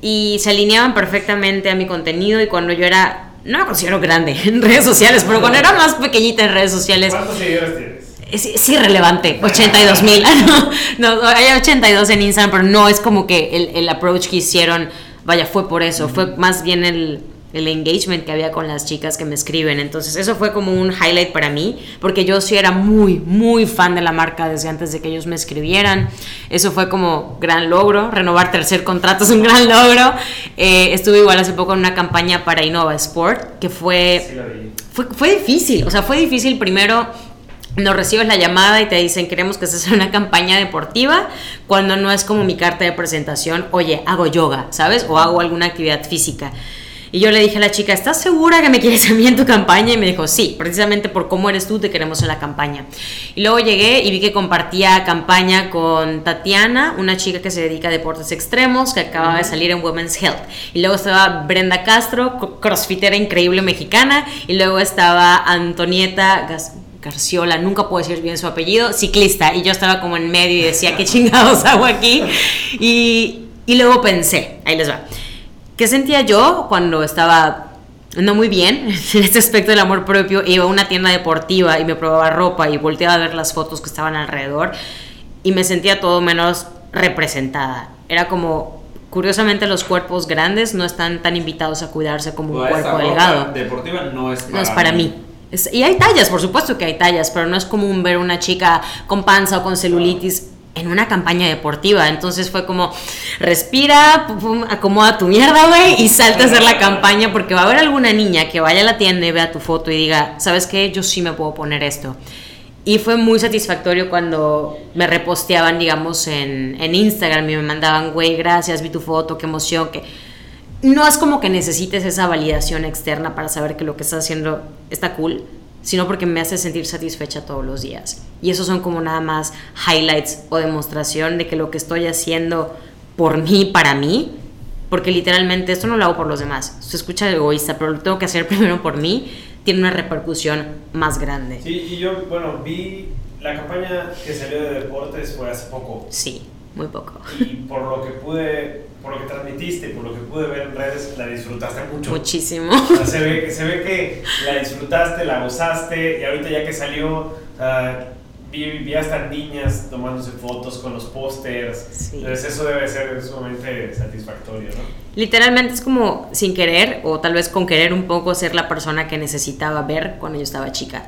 [SPEAKER 3] y se alineaban perfectamente a mi contenido y cuando yo era, no me considero grande en redes sociales, pero cuando era más pequeñita en redes sociales...
[SPEAKER 2] ¿Cuántos seguidores tienes?
[SPEAKER 3] Es, irrelevante, 82 mil. [laughs] no, hay 82 en Instagram, pero no es como que el, el, approach que hicieron, vaya, fue por eso, fue más bien el, el engagement que había con las chicas que me escriben. Entonces, eso fue como un highlight para mí, porque yo sí era muy, muy fan de la marca desde antes de que ellos me escribieran. Eso fue como gran logro. Renovar tercer contrato es un gran logro. Eh, estuve igual hace poco en una campaña para Innova Sport, que fue, fue, fue difícil. O sea, fue difícil primero no recibes la llamada y te dicen queremos que haga una campaña deportiva cuando no es como mi carta de presentación, oye, hago yoga, ¿sabes? O hago alguna actividad física. Y yo le dije a la chica, ¿estás segura que me quieres a mí en tu campaña? Y me dijo, sí, precisamente por cómo eres tú te queremos en la campaña. Y luego llegué y vi que compartía campaña con Tatiana, una chica que se dedica a deportes extremos, que acababa de salir en Women's Health. Y luego estaba Brenda Castro, crossfitera increíble mexicana. Y luego estaba Antonieta Garciola, nunca puedo decir bien su apellido, ciclista, y yo estaba como en medio y decía, ¿qué chingados hago aquí? Y, y luego pensé, ahí les va, ¿qué sentía yo cuando estaba no muy bien [laughs] en este aspecto del amor propio? Iba a una tienda deportiva y me probaba ropa y volteaba a ver las fotos que estaban alrededor y me sentía todo menos representada. Era como, curiosamente los cuerpos grandes no están tan invitados a cuidarse como un cuerpo delgado.
[SPEAKER 4] Deportiva no es para,
[SPEAKER 3] no es para mí y hay tallas, por supuesto que hay tallas, pero no es común ver una chica con panza o con celulitis en una campaña deportiva. Entonces fue como, respira, acomoda tu mierda, güey, y salta a hacer la campaña porque va a haber alguna niña que vaya a la tienda y vea tu foto y diga, ¿sabes qué? Yo sí me puedo poner esto. Y fue muy satisfactorio cuando me reposteaban, digamos, en, en Instagram y me mandaban, güey, gracias, vi tu foto, qué emoción, que no es como que necesites esa validación externa para saber que lo que estás haciendo está cool, sino porque me hace sentir satisfecha todos los días. Y esos son como nada más highlights o demostración de que lo que estoy haciendo por mí, para mí, porque literalmente esto no lo hago por los demás. Se escucha egoísta, pero lo tengo que hacer [laughs] primero por mí, tiene una repercusión más grande.
[SPEAKER 2] Sí, y yo, bueno, vi la campaña que salió de deportes fue hace poco.
[SPEAKER 3] Sí, muy poco.
[SPEAKER 2] Y por lo que pude por lo que transmitiste, por lo que pude ver en redes, la disfrutaste mucho.
[SPEAKER 3] Muchísimo.
[SPEAKER 2] se, ve, se ve que la disfrutaste, la gozaste y ahorita ya que salió, vi, vi, hasta niñas tomándose fotos con los pósters. Entonces eso debe ser sumamente satisfactorio, ¿no?
[SPEAKER 3] Literalmente es como sin querer o tal vez con querer un poco ser la persona que necesitaba ver cuando yo estaba chica.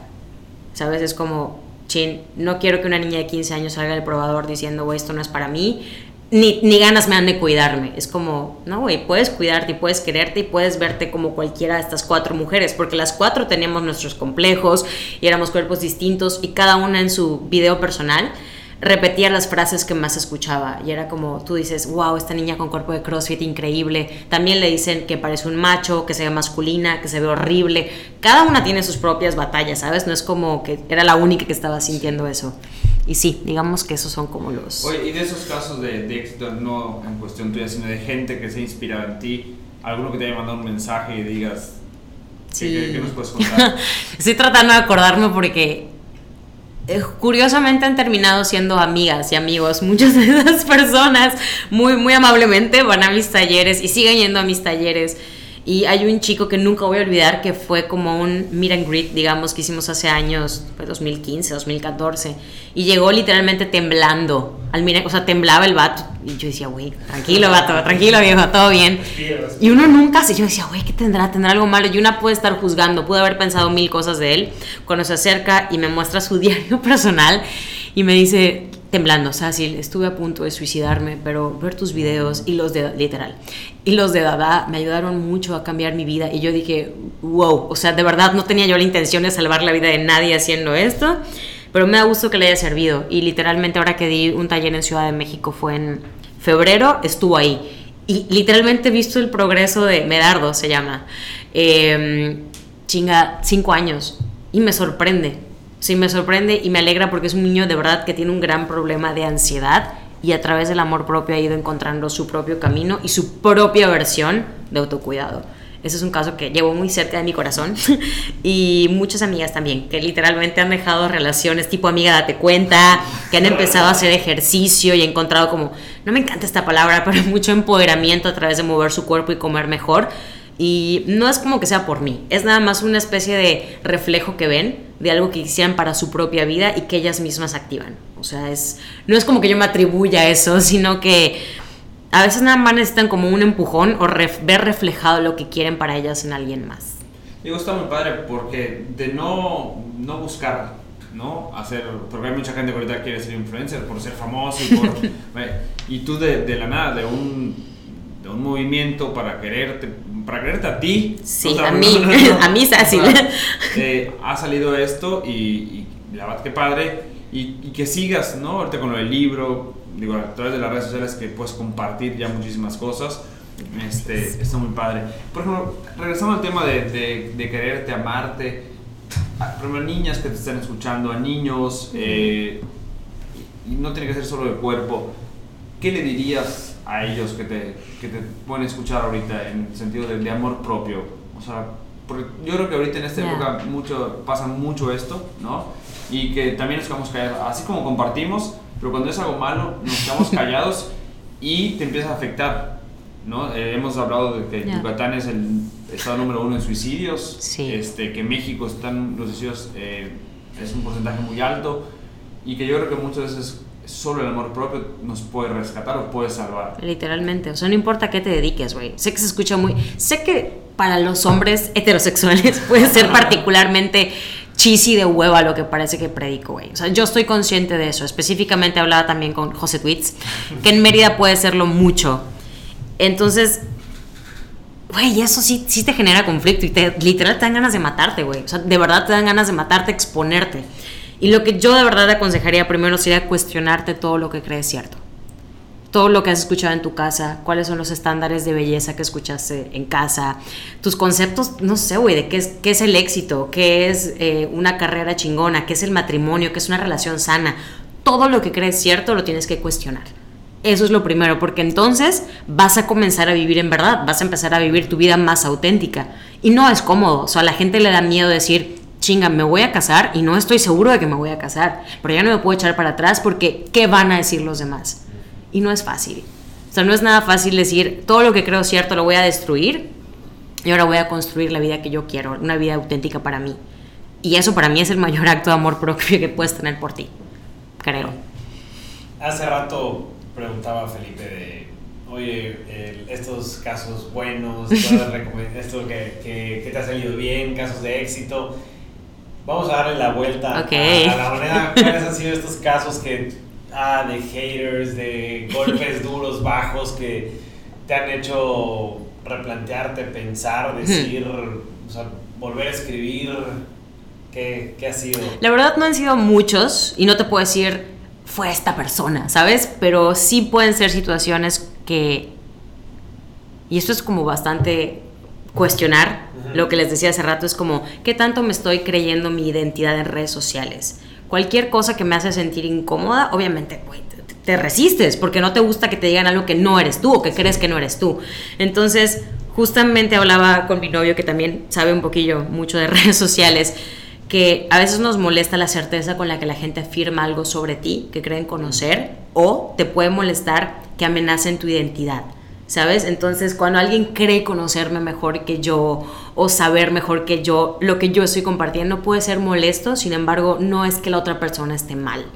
[SPEAKER 3] ¿Sabes? Es como, chin, no quiero que una niña de 15 años salga del probador diciendo, esto no es para mí ni, ni, ganas me dan de cuidarme. Es como, no, güey, puedes cuidarte y puedes quererte y puedes verte como cualquiera de estas cuatro mujeres, porque las cuatro teníamos nuestros complejos y éramos cuerpos distintos y cada una en su video personal repetía las frases que más escuchaba y era como tú dices, wow, esta niña con cuerpo de CrossFit increíble. También le dicen que parece un macho, que se ve masculina, que se ve horrible. Cada una tiene sus propias batallas, ¿sabes? No es como que era la única que estaba sintiendo eso. Y sí, digamos que esos son como los...
[SPEAKER 4] Oye, y de esos casos de, de éxito, no en cuestión tuya, sino de gente que se inspira en ti, alguno que te haya mandado un mensaje y digas, ¿qué, nos puedes contar? [laughs]
[SPEAKER 3] Estoy tratando de acordarme porque curiosamente han terminado siendo amigas y amigos. Muchas de esas personas muy, muy amablemente van a mis talleres y siguen yendo a mis talleres. Y hay un chico que nunca voy a olvidar que fue como un meet and greet, digamos, que hicimos hace años, fue 2015, 2014. Y llegó literalmente temblando. Al mira, o sea, temblaba el vato. Y yo decía, güey, tranquilo, vato, tranquilo, viejo, todo bien. Y uno nunca. Yo decía, güey, ¿qué tendrá? ¿Tendrá algo malo? Y una puede estar juzgando, puede haber pensado mil cosas de él. Cuando se acerca y me muestra su [laughs] diario personal y me dice, temblando, o estuve a punto de suicidarme, pero ver tus videos y los de, literal, y los de Dada me ayudaron mucho a cambiar mi vida y yo dije, wow, o sea, de verdad no tenía yo la intención de salvar la vida de nadie haciendo esto, pero me da gusto que le haya servido y literalmente ahora que di un taller en Ciudad de México fue en febrero, estuvo ahí y literalmente he visto el progreso de Medardo, se llama, em, chinga, cinco años y me sorprende sí me sorprende y me alegra porque es un niño de verdad que tiene un gran problema de ansiedad y a través del amor propio ha ido encontrando su propio camino y su propia versión de autocuidado. Ese es un caso que llevo muy cerca de mi corazón [laughs] y muchas amigas también, que literalmente han dejado relaciones tipo amiga date cuenta, que han empezado a hacer ejercicio y encontrado como, no me encanta esta palabra, [laughs] pero mucho empoderamiento a través de mover su cuerpo y comer mejor. Y no es como que sea por mí, es nada más una especie de reflejo que ven de algo que quisieran para su propia vida y que ellas mismas activan. O sea, es, no es como que yo me atribuya eso, [laughs] sino que a veces nada más necesitan como un empujón o ver reflejado lo que quieren para ellas en alguien más.
[SPEAKER 4] Digo, está muy padre porque de no, no buscar, ¿no? Hacer, porque hay mucha gente que ahorita quiere ser influencer por ser famoso y por... [laughs] y tú de, de la nada, de un, de un movimiento para quererte para creerte a ti.
[SPEAKER 3] Sí, a mí, a mí es así.
[SPEAKER 4] Eh, ha salido esto y, la verdad que padre. Y, que sigas, ¿no? Ahorita con lo del libro, digo, a través de las redes sociales que puedes compartir ya muchísimas cosas. Este, está muy padre. Por ejemplo, regresando al tema de, de, quererte, amarte, a, por ejemplo, niñas que te están escuchando, a niños, eh, y no tiene que ser solo el cuerpo, ¿qué le dirías a ellos que te, que te pueden escuchar ahorita en el sentido de, amor propio? O sea, porque yo creo que ahorita en esta época mucho, pasa mucho esto, ¿no? Y que también nos quedamos callados, así como compartimos, pero cuando es algo malo nos quedamos [laughs] callados y te empieza a afectar, ¿no? Eh, hemos hablado de que Yucatán es el estado número uno en suicidios, este, que México están los suicidios eh, es un porcentaje muy alto y que yo creo que muchas veces solo el amor propio nos puede rescatar o puede salvar.
[SPEAKER 3] Literalmente, o sea, no importa qué te dediques, güey. Sé que se escucha muy... Sé que para los hombres heterosexuales [laughs] puede ser particularmente cheesy de hueva lo que parece que predico, güey. O sea, yo estoy consciente de eso. Específicamente hablaba también con José Tweets, que en Mérida puede serlo mucho. Entonces, güey, eso sí, sí te genera conflicto y te, literal te dan ganas de matarte, güey. O sea, de verdad te dan ganas de matarte, exponerte. Y lo que yo de verdad aconsejaría primero sería cuestionarte todo lo que crees cierto. Todo lo que has escuchado en tu casa, cuáles son los estándares de belleza que escuchaste en casa, tus conceptos, no sé, güey, de qué es, qué es el éxito, qué es eh, una carrera chingona, qué es el matrimonio, qué es una relación sana. Todo lo que crees cierto lo tienes que cuestionar. Eso es lo primero, porque entonces vas a comenzar a vivir en verdad, vas a empezar a vivir tu vida más auténtica. Y no es cómodo, o sea, a la gente le da miedo decir, chinga, me voy a casar y no estoy seguro de que me voy a casar, pero ya no me puedo echar para atrás porque ¿qué van a decir los demás? Y no es fácil. O sea, no es nada fácil decir, todo lo que creo cierto lo voy a destruir y ahora voy a construir la vida que yo quiero, una vida auténtica para mí. Y eso para mí es el mayor acto de amor propio que puedes tener por ti, creo.
[SPEAKER 2] Hace rato preguntaba Felipe de, oye, estos casos buenos, [laughs] esto que, que, que te ha salido bien, casos de éxito Vamos a darle la vuelta a, la moneda. ¿Cuáles han sido estos casos que, ah, de haters, de golpes [laughs] duros, bajos, que te han hecho replantearte, pensar, decir, o sea, volver a escribir? ¿Qué, ¿Qué ha sido?
[SPEAKER 3] La verdad no han sido muchos y no te puedo decir fue esta persona, ¿sabes? Pero sí pueden ser situaciones que... Y esto es como bastante cuestionar lo que les decía hace rato es como, ¿qué tanto me estoy creyendo mi identidad en redes sociales? Cualquier cosa que me hace sentir incómoda, obviamente, te, resistes porque no te gusta que te digan algo que no eres tú o que crees que no eres tú. Entonces, justamente hablaba con mi novio que también sabe un poquillo mucho de [laughs] redes sociales que a veces nos molesta la certeza con la que la gente afirma algo sobre ti, que creen conocer, o te puede molestar que amenacen tu identidad. ¿Sabes? Entonces, cuando alguien cree conocerme mejor que yo o saber mejor que yo, lo que yo estoy compartiendo puede ser molesto, sin embargo, no es que la otra persona esté mal.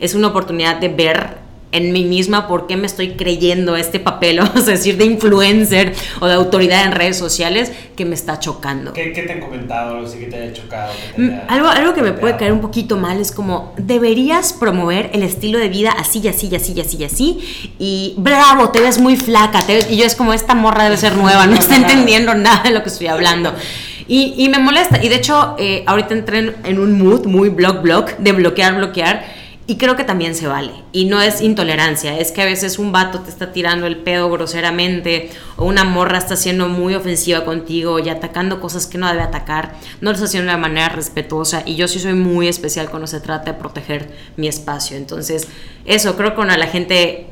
[SPEAKER 3] Es una oportunidad de ver en mí misma por qué me estoy creyendo este papel, [laughs] vamos a decir, de influencer o de autoridad en redes sociales que me está chocando.
[SPEAKER 2] ¿Qué, qué te han comentado? Algo así que te haya chocado. Que te
[SPEAKER 3] Mm,
[SPEAKER 2] haya
[SPEAKER 3] Algo, algo que me puede caer un poquito mal es como, deberías promover el estilo de vida así, y así, y así, y así, y así. Y bravo, te ves muy flaca. te ves- y yo es como, esta morra debe ser nueva, no está [laughs] entendiendo nada de lo que estoy hablando. Y, y me molesta. Y de hecho, eh, ahorita entré en, en un mood muy blog, blog, de bloquear, bloquear. Y creo que también se vale. Y no es intolerancia, es que a veces un vato te está tirando el pedo groseramente o una morra está siendo muy ofensiva contigo y atacando cosas que no debe atacar. No lo está haciendo de una manera respetuosa y yo sí soy muy especial cuando se trata de proteger mi espacio. Entonces, eso, creo que cuando la gente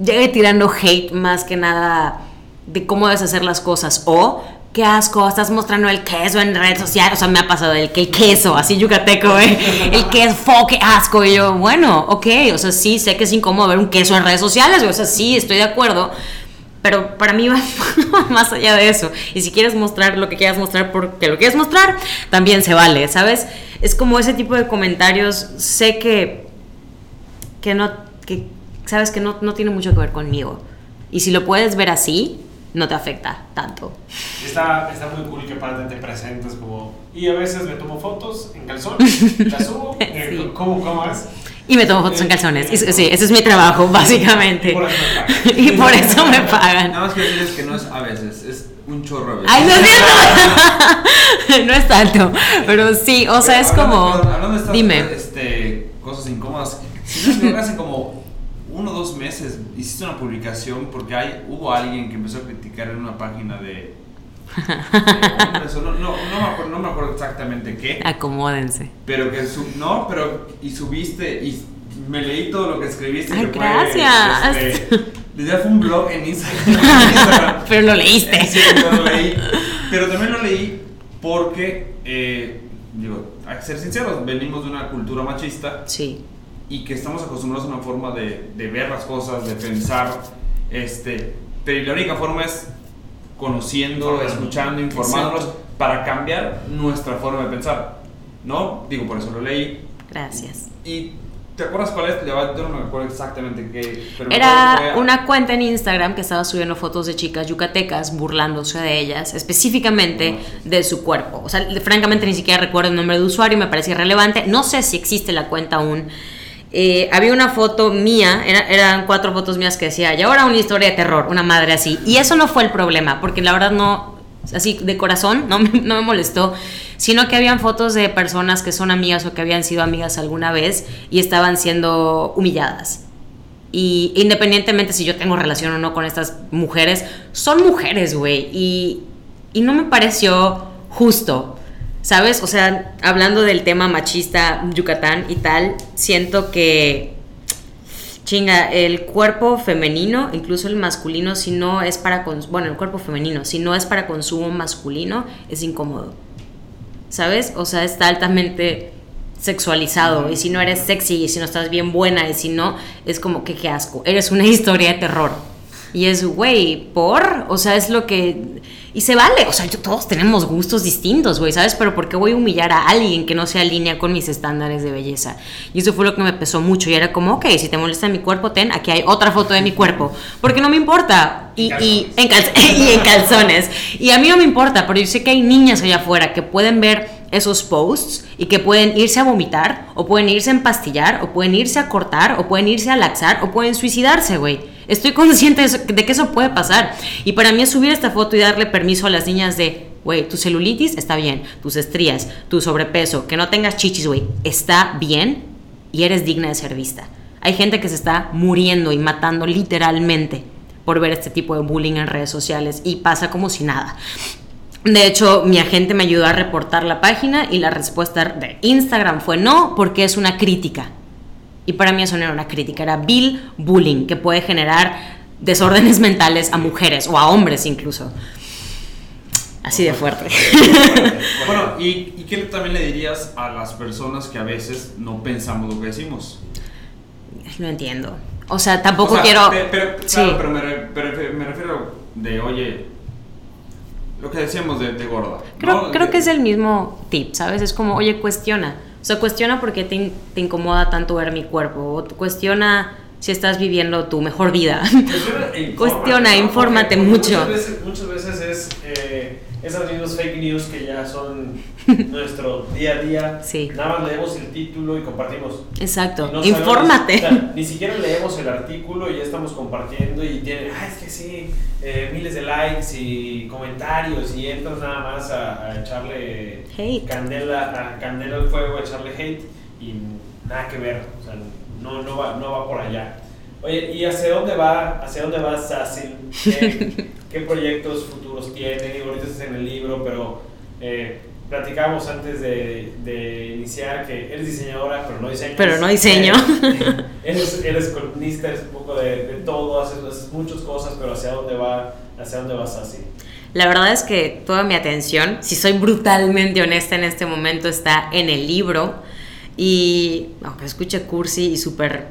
[SPEAKER 3] llegue tirando hate más que nada de cómo debes hacer las cosas o qué asco, estás mostrando el queso en redes sociales, o sea, me ha pasado el, el queso, así yucateco, ¿eh? el queso, qué asco, y yo, bueno, ok, o sea, sí, sé que es incómodo ver un queso en redes sociales, o sea, sí, estoy de acuerdo, pero para mí va [laughs] más allá de eso, y si quieres mostrar lo que quieras mostrar porque lo quieres mostrar, también se vale, ¿sabes? Es como ese tipo de comentarios, sé que, que no, que, sabes que no, no tiene mucho que ver conmigo, y si lo puedes ver así, no te afecta tanto.
[SPEAKER 2] Está, está muy cool que aparte te presentes como... Y a veces me tomo fotos en calzón, [laughs] las subo. eh,
[SPEAKER 3] Sí.
[SPEAKER 2] ¿Cómo, ¿Cómo es?
[SPEAKER 3] Y me tomo fotos en calzones. Y- sí, ese es mi trabajo, básicamente.
[SPEAKER 2] Y por eso me pagan. [laughs]
[SPEAKER 3] Eso me. [laughs]
[SPEAKER 4] Nada más quiero decirles que no es a veces, es un chorro a veces.
[SPEAKER 3] Ay, no es cierto. no es tanto. Pero sí, o sea, es
[SPEAKER 4] Hablando-
[SPEAKER 3] como.
[SPEAKER 4] hablando de estas,
[SPEAKER 3] Dime.
[SPEAKER 4] Este, cosas incómodas. Si no me equivoco, hace como uno o dos meses hiciste una publicación porque hay, hubo alguien que empezó a criticar en una página de. de hombres, o no, no, no, me acuerdo, no me acuerdo exactamente qué.
[SPEAKER 3] Acomódense.
[SPEAKER 4] Pero que su, no, pero y subiste y me leí todo lo que escribiste.
[SPEAKER 3] Ay,
[SPEAKER 4] que
[SPEAKER 3] gracias.
[SPEAKER 4] Fue, este, literal fue un blog en Instagram. [laughs]
[SPEAKER 3] Pero lo leíste.
[SPEAKER 4] Sí, lo leí. Pero también lo leí porque, eh, digo, que ser sinceros, venimos de una cultura machista
[SPEAKER 3] Sí.
[SPEAKER 4] Y que estamos acostumbrados a una forma de, de ver las cosas, de pensar, este, pero la única forma es conociendo, escuchando, informándonos para cambiar nuestra forma de pensar, ¿no? Digo, por eso lo leí.
[SPEAKER 3] Gracias.
[SPEAKER 4] ¿Y te acuerdas cuál es? Yo no me acuerdo exactamente qué. pero que
[SPEAKER 3] Era una cuenta en Instagram que estaba subiendo fotos de chicas yucatecas burlándose de ellas, específicamente de su cuerpo. O sea, francamente ni siquiera recuerdo el nombre de usuario, me parece irrelevante. No sé si existe la cuenta aún. Eh, había una foto mía, era- eran cuatro fotos mías que decía, y ahora una historia de terror, una madre así. Y eso no fue el problema, porque la verdad no, así de corazón, no me, molestó, sino que habían fotos de personas que son amigas o que habían sido amigas alguna vez y estaban siendo humilladas. Y independientemente si yo tengo relación o no con estas mujeres, son mujeres, güey. Y no me pareció justo, ¿sabes? O sea, hablando del tema machista Yucatán y tal, siento que, chinga, el cuerpo femenino, incluso el masculino, si no es para, bueno, el cuerpo femenino, si no es para consumo masculino, es incómodo. ¿Sabes? O sea, está altamente sexualizado y si no eres sexy y si no estás bien buena y si no, es como que qué asco. Eres una historia de terror. Y es, güey, por, o sea, es lo que... Y se vale, o sea, yo- todos tenemos gustos distintos, güey, ¿sabes? Pero ¿por qué voy a humillar a alguien que no se alinea con mis estándares de belleza? Y eso fue lo que me pesó mucho. Y era como, ok, si te molesta mi cuerpo, ten, aquí hay otra foto de mi cuerpo. Porque no me importa. Y, y, en, calz- [laughs] y en calzones. Y a mí no me importa, pero yo sé que hay niñas allá afuera que pueden ver esos posts y que pueden irse a vomitar, o pueden irse a empastillar, o pueden irse a cortar, o pueden irse a laxar, o pueden suicidarse, güey. Estoy [laughs] consciente de, que eso puede pasar. Y para mí es subir esta foto y darle permiso a las niñas de, güey, tu celulitis está bien, tus estrías, tu sobrepeso, que no tengas chichis, güey, está bien y eres digna de ser vista. Hay gente que se está muriendo y matando literalmente por ver este tipo de bullying en redes sociales y pasa como si nada. De hecho, mi agente me ayudó a reportar la página y la respuesta de Instagram fue no, porque es una crítica. Y para mí eso no era una crítica, era bill bullying, que puede generar desórdenes mentales a mujeres o a hombres incluso. Así de fuerte. [laughs]
[SPEAKER 4] Bueno, ¿y, ¿y qué también le dirías a las personas que a veces no pensamos lo que decimos?
[SPEAKER 3] No entiendo. O sea, tampoco
[SPEAKER 4] O sea,
[SPEAKER 3] quiero...
[SPEAKER 4] Pero,
[SPEAKER 3] Sí.
[SPEAKER 4] claro, pero me, pero me refiero de, oye, lo que decíamos de, de gorda.
[SPEAKER 3] Creo,
[SPEAKER 4] ¿no?
[SPEAKER 3] creo
[SPEAKER 4] De-
[SPEAKER 3] que es el mismo tip, ¿sabes? Es como, oye, cuestiona. O sea, cuestiona por qué te, in- te incomoda tanto ver mi cuerpo. O cuestiona si estás viviendo tu mejor vida.
[SPEAKER 2] Cuestiona e [laughs] infórmate,
[SPEAKER 3] Cuestiona,
[SPEAKER 2] ¿no?
[SPEAKER 3] infórmate mucho.
[SPEAKER 2] Muchas veces, muchas veces es eh, esas mismas fake news que ya son [laughs] nuestro día a día.
[SPEAKER 3] Sí.
[SPEAKER 2] Nada más leemos el título y compartimos.
[SPEAKER 3] Exacto.
[SPEAKER 2] Y no sabemos-
[SPEAKER 3] Infórmate.
[SPEAKER 2] o sea, ni siquiera leemos el artículo y ya estamos compartiendo y tiene, ah, es que sí, eh, miles de likes y comentarios y entras nada más a, a echarle
[SPEAKER 3] Hate.
[SPEAKER 2] candela, a candela al fuego, a echarle hate y nada que ver, o sea, no, no, va, no va por allá. Oye, ¿y hacia dónde va, hacia dónde va Sassil? [laughs] ¿Qué, qué proyectos futuros tiene? Ahorita estás en el libro, pero eh, platicábamos antes de, de iniciar que eres diseñadora, pero no diseñas.
[SPEAKER 3] Pero no diseño.
[SPEAKER 2] Eh, [laughs] eres, eres columnista, eres un poco de, de todo, haces, haces muchas cosas, pero ¿hacia dónde va, hacia dónde va Sassil?
[SPEAKER 3] La verdad es que toda mi atención, si soy brutalmente honesta en este momento, está en el libro. Y aunque escuche cursi y súper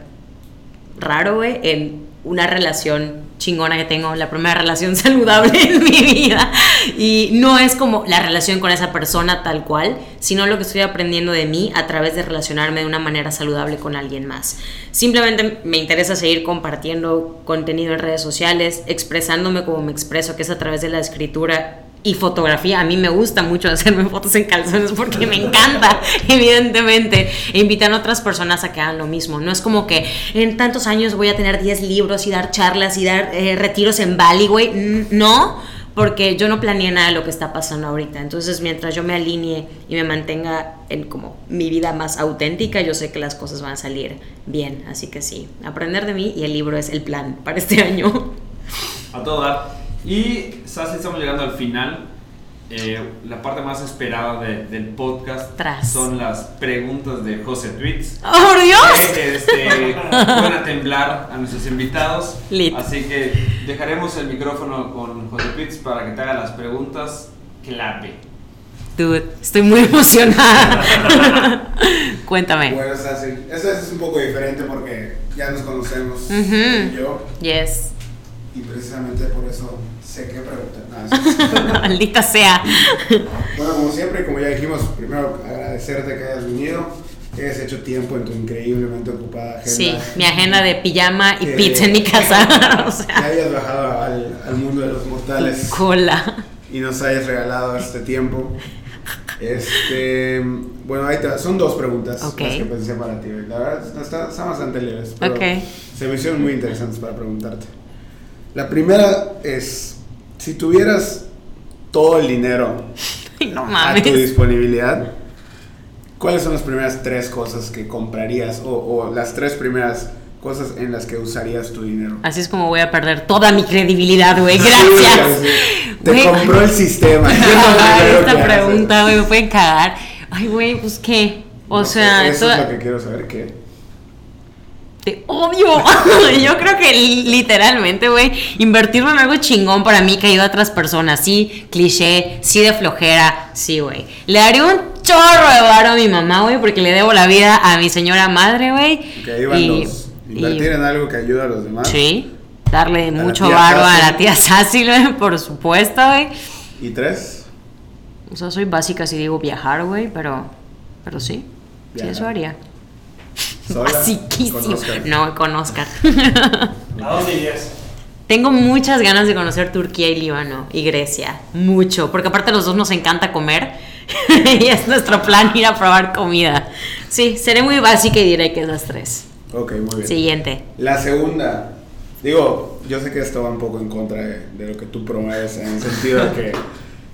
[SPEAKER 3] raro, güey, en una relación chingona que tengo, la primera relación [laughs] saludable en mi vida. Y no es como la relación con esa persona tal cual, sino lo que estoy aprendiendo de mí a través de relacionarme de una manera saludable con alguien más. Simplemente me interesa seguir compartiendo contenido en redes sociales, expresándome como me expreso, que es a través de la escritura y fotografía. A mí me gusta mucho hacerme [laughs] fotos en calzones porque me encanta, [laughs] evidentemente. E invitan a otras personas a que hagan lo mismo. No es como que en tantos años voy a tener 10 libros y dar charlas y dar eh, retiros en Bali, güey. No, porque yo no planeé nada de lo que está pasando ahorita. Entonces, mientras yo me alinee y me mantenga en como mi vida más auténtica, yo sé que las cosas van a salir bien. Así que sí, aprender de mí y el libro es el plan para este [laughs] año.
[SPEAKER 4] A todo. Y, Sassy, estamos llegando al final. Eh, la parte más esperada de- del podcast
[SPEAKER 3] Tras.
[SPEAKER 4] son las preguntas de José Tweets.
[SPEAKER 3] ¡Oh, por Dios!
[SPEAKER 4] que este, [laughs] van a temblar a nuestros invitados.
[SPEAKER 3] Lit.
[SPEAKER 4] Así que dejaremos el micrófono con José Tweets para que te haga las preguntas clave.
[SPEAKER 3] Dude, estoy muy emocionada. [laughs] Cuéntame.
[SPEAKER 1] Bueno, es así. Esta es un poco diferente porque ya nos conocemos
[SPEAKER 3] Ujú.
[SPEAKER 1] y yo
[SPEAKER 3] Yes.
[SPEAKER 1] Y precisamente por eso sé qué preguntar. Nada, [laughs]
[SPEAKER 3] Maldita sea.
[SPEAKER 1] bueno, como siempre, como ya dijimos, primero agradecerte que hayas venido, que hayas hecho tiempo en tu increíblemente ocupada agenda.
[SPEAKER 3] Sí, mi agenda de pijama y
[SPEAKER 1] Que-
[SPEAKER 3] pizza en mi casa. [laughs] o
[SPEAKER 1] Que
[SPEAKER 3] sea,
[SPEAKER 1] hayas bajado al, al mundo de los mortales
[SPEAKER 3] cola.
[SPEAKER 1] y nos hayas regalado este tiempo. Este, bueno, ahí te son dos preguntas
[SPEAKER 3] Ok.
[SPEAKER 1] las que pensé para ti. La verdad, está- están bastante leves, pero
[SPEAKER 3] Ok.
[SPEAKER 1] se me hicieron muy interesantes para preguntarte. La primera es, si tuvieras todo el dinero [laughs]
[SPEAKER 3] no
[SPEAKER 1] a tu disponibilidad, ¿cuáles son las primeras tres cosas que comprarías o, o las tres primeras cosas en las que usarías tu dinero?
[SPEAKER 3] Así es como voy a perder toda mi credibilidad, güey. [laughs] Gracias.
[SPEAKER 1] sí. Te compró el sistema. ¿Qué es lo
[SPEAKER 3] Ay, esta pregunta, güey, me pueden cagar. Ay, güey, pues qué. O
[SPEAKER 1] No,
[SPEAKER 3] sea,
[SPEAKER 1] eso
[SPEAKER 3] toda-
[SPEAKER 1] es lo que quiero saber, ¿qué?
[SPEAKER 3] Te odio. [laughs] Yo creo que literalmente, güey, invertirme en algo chingón para mí que ayuda a otras personas. Sí, cliché, sí de flojera, sí, güey. Le haré un chorro de varo a mi mamá, güey, porque le debo la vida a mi señora madre, güey.
[SPEAKER 1] Que ahí van
[SPEAKER 3] Y-
[SPEAKER 1] dos.
[SPEAKER 3] y-
[SPEAKER 1] Invertir en algo que ayuda a los demás.
[SPEAKER 3] Sí, darle mucho varo a la tía Sassy, güey, [laughs] por supuesto, güey.
[SPEAKER 1] Y tres,
[SPEAKER 3] O sea, soy básica si digo viajar, güey, pero, pero sí.
[SPEAKER 1] Viajar.
[SPEAKER 3] Sí, eso haría. Basiquísimo. No, con Oscar.
[SPEAKER 2] ¿A dónde irías?
[SPEAKER 3] Tengo muchas ganas de conocer Turquía y Líbano y Grecia. Mucho. Porque aparte a los dos nos encanta comer. [laughs] y es nuestro plan ir a probar comida. Sí, seré muy básica y diré que esas tres.
[SPEAKER 1] Ok, muy bien.
[SPEAKER 3] Siguiente.
[SPEAKER 1] La segunda, digo, yo sé que esto va un poco en contra de, de lo que tú promueves, en el sentido de que,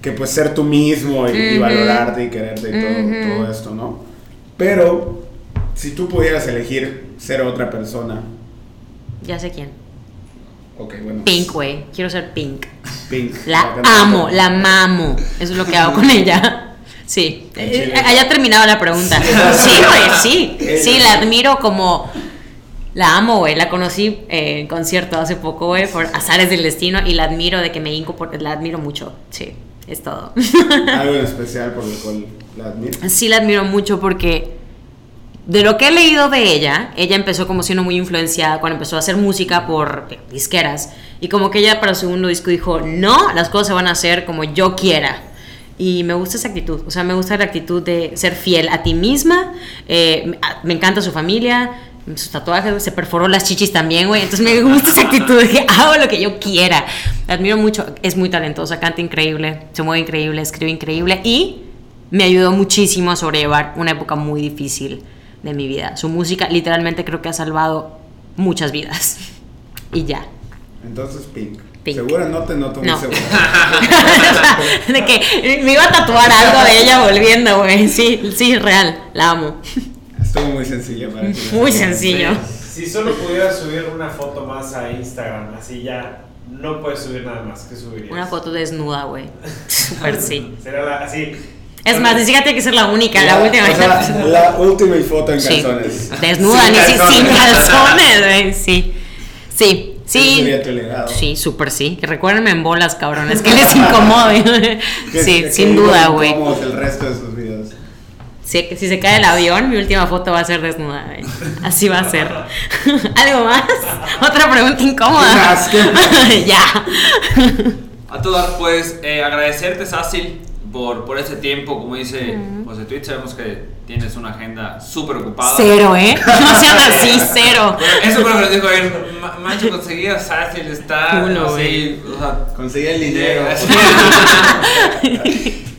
[SPEAKER 1] que pues ser tú mismo y, valorarte y quererte y todo esto, ¿no? Pero, si tú pudieras elegir ser otra persona,
[SPEAKER 3] Ya sé quién.
[SPEAKER 1] ok, bueno.
[SPEAKER 3] Pink, güey. Quiero ser Pink.
[SPEAKER 1] Pink.
[SPEAKER 3] La amo, la mamo. Eso es lo que hago con ella. [laughs] Sí. Eh. Haya terminado la pregunta. Sí, [laughs] güey, sí. Sí, la admiro como. La amo, güey. La conocí eh, en concierto hace poco, güey, por azares del destino y la admiro de que me hinco, la admiro mucho. Sí. Es todo.
[SPEAKER 1] Algo en [laughs] especial por lo cual la admiro.
[SPEAKER 3] sí la admiro mucho porque de lo que he leído de ella, ella empezó como siendo muy influenciada cuando empezó a hacer música por disqueras. Y como que ella para su segundo disco dijo, no, las cosas se van a hacer como yo quiera. Y me gusta esa actitud, o sea, me gusta la actitud de ser fiel a ti misma. Eh, me- a- me encanta su familia, sus tatuajes, se perforó las chichis también, güey. Entonces me gusta esa actitud de que [laughs] hago lo que yo quiera. Admiro mucho, es muy talentosa, canta increíble, se mueve increíble, escribe increíble y me ayudó muchísimo a sobrellevar una época muy difícil de mi vida. Su música literalmente creo que ha salvado muchas vidas. Y ya.
[SPEAKER 1] Entonces, Pink.
[SPEAKER 3] Pink.
[SPEAKER 1] Segura no te noto muy
[SPEAKER 3] No.
[SPEAKER 1] segura. [laughs]
[SPEAKER 3] de que me iba a tatuar algo de ella volviendo, güey. Sí, sí, real. La amo.
[SPEAKER 1] Estuvo muy sencilla para ti.
[SPEAKER 3] Muy sencillo.
[SPEAKER 2] Si solo pudieras subir una foto más a Instagram, así ya no puedes subir nada más, ¿qué subirías?
[SPEAKER 3] Una foto desnuda, güey. Súper [laughs] sí.
[SPEAKER 2] Será la- así.
[SPEAKER 3] Es más, ni siquiera tiene que ser la única, la última.
[SPEAKER 1] O sea, la última foto en
[SPEAKER 3] Sí.
[SPEAKER 1] calzones.
[SPEAKER 3] Desnuda,
[SPEAKER 1] Sin
[SPEAKER 3] ni si-
[SPEAKER 1] calzones.
[SPEAKER 3] sin calzones, güey. Sí. Sí. Sí.
[SPEAKER 1] tu.
[SPEAKER 3] Sí, súper sí. Que recuérdenme en bolas, cabrones. Que les incomode. [laughs] [laughs] Sí,
[SPEAKER 1] que
[SPEAKER 3] sin duda, güey.
[SPEAKER 1] incómodos el resto de sus vidas.
[SPEAKER 3] Si, si se cae el avión, mi última foto va a ser desnuda. güey. Así va a ser. [laughs] ¿Algo más? Otra pregunta incómoda.
[SPEAKER 1] ¿Qué más? ¿Qué
[SPEAKER 3] ya.
[SPEAKER 4] A todas, pues eh, agradecerte, Sácil, por, por ese tiempo. Como dice José Tweet, sabemos que tienes una agenda súper ocupada.
[SPEAKER 3] Cero, ¿eh? [laughs] No sean así, cero.
[SPEAKER 4] Eso creo que les dijo él. Ma- Macho, conseguir a Sácil está
[SPEAKER 3] Uno,
[SPEAKER 4] así, o sea,
[SPEAKER 1] Conseguí el dinero. [laughs]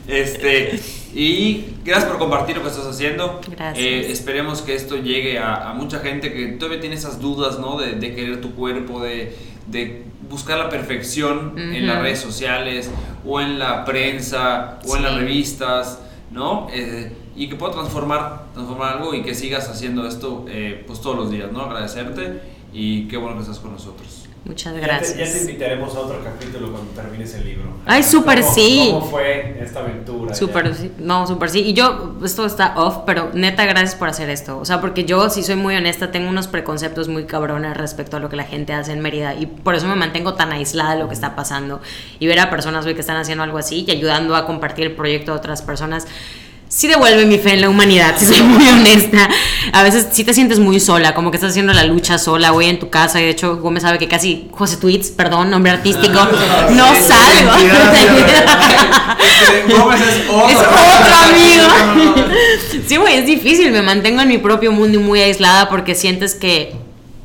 [SPEAKER 4] este, y gracias por compartir lo que estás haciendo.
[SPEAKER 3] Gracias.
[SPEAKER 4] Eh, esperemos que esto llegue a, a mucha gente que todavía tiene esas dudas, ¿no? De, de querer tu cuerpo, de, de buscar la perfección en las redes sociales, o en la prensa, o en las revistas, ¿no? Eh, y que pueda transformar, transformar algo y que sigas haciendo esto eh, pues todos los días, ¿no? Agradecerte y qué bueno que estás con nosotros.
[SPEAKER 3] Muchas
[SPEAKER 2] Ya te, ya te
[SPEAKER 3] gracias.
[SPEAKER 2] invitaremos a otro capítulo cuando termines el libro.
[SPEAKER 3] Ay, súper
[SPEAKER 2] ¿Cómo-
[SPEAKER 3] sí.
[SPEAKER 2] ¿Cómo fue esta aventura?
[SPEAKER 3] Súper, sí. no, súper sí. Y yo, esto está off, pero neta, gracias por hacer esto. O sea, porque yo, si soy muy honesta, tengo unos preconceptos muy cabrones respecto a lo que la gente hace en Mérida. Y por eso me mantengo tan aislada de lo que está pasando. Y ver a personas güey, que están haciendo algo así y ayudando a compartir el proyecto a otras personas. Sí devuelve mi fe en la humanidad, [laughs] si soy muy honesta. A veces sí te sientes muy sola, como que estás haciendo la lucha sola, güey, en tu casa. Y de hecho, Gómez sabe que casi José Tweets, perdón, nombre artístico, no salgo.
[SPEAKER 4] Gómez es otro.
[SPEAKER 3] Es otro amigo. Sí, güey, es difícil. Me mantengo en mi propio mundo y muy aislada porque sientes que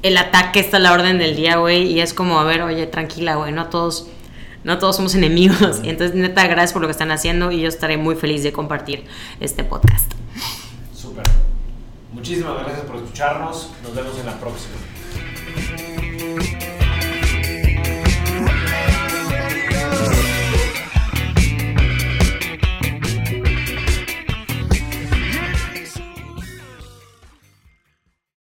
[SPEAKER 3] el ataque está a la orden del día, güey. Y es como, a ver, oye, tranquila, güey, no todos, no todos somos enemigos. Y entonces, neta, gracias por lo que están haciendo y yo estaré muy feliz de compartir este podcast.
[SPEAKER 2] Súper. Muchísimas gracias por escucharnos. Nos vemos en la próxima.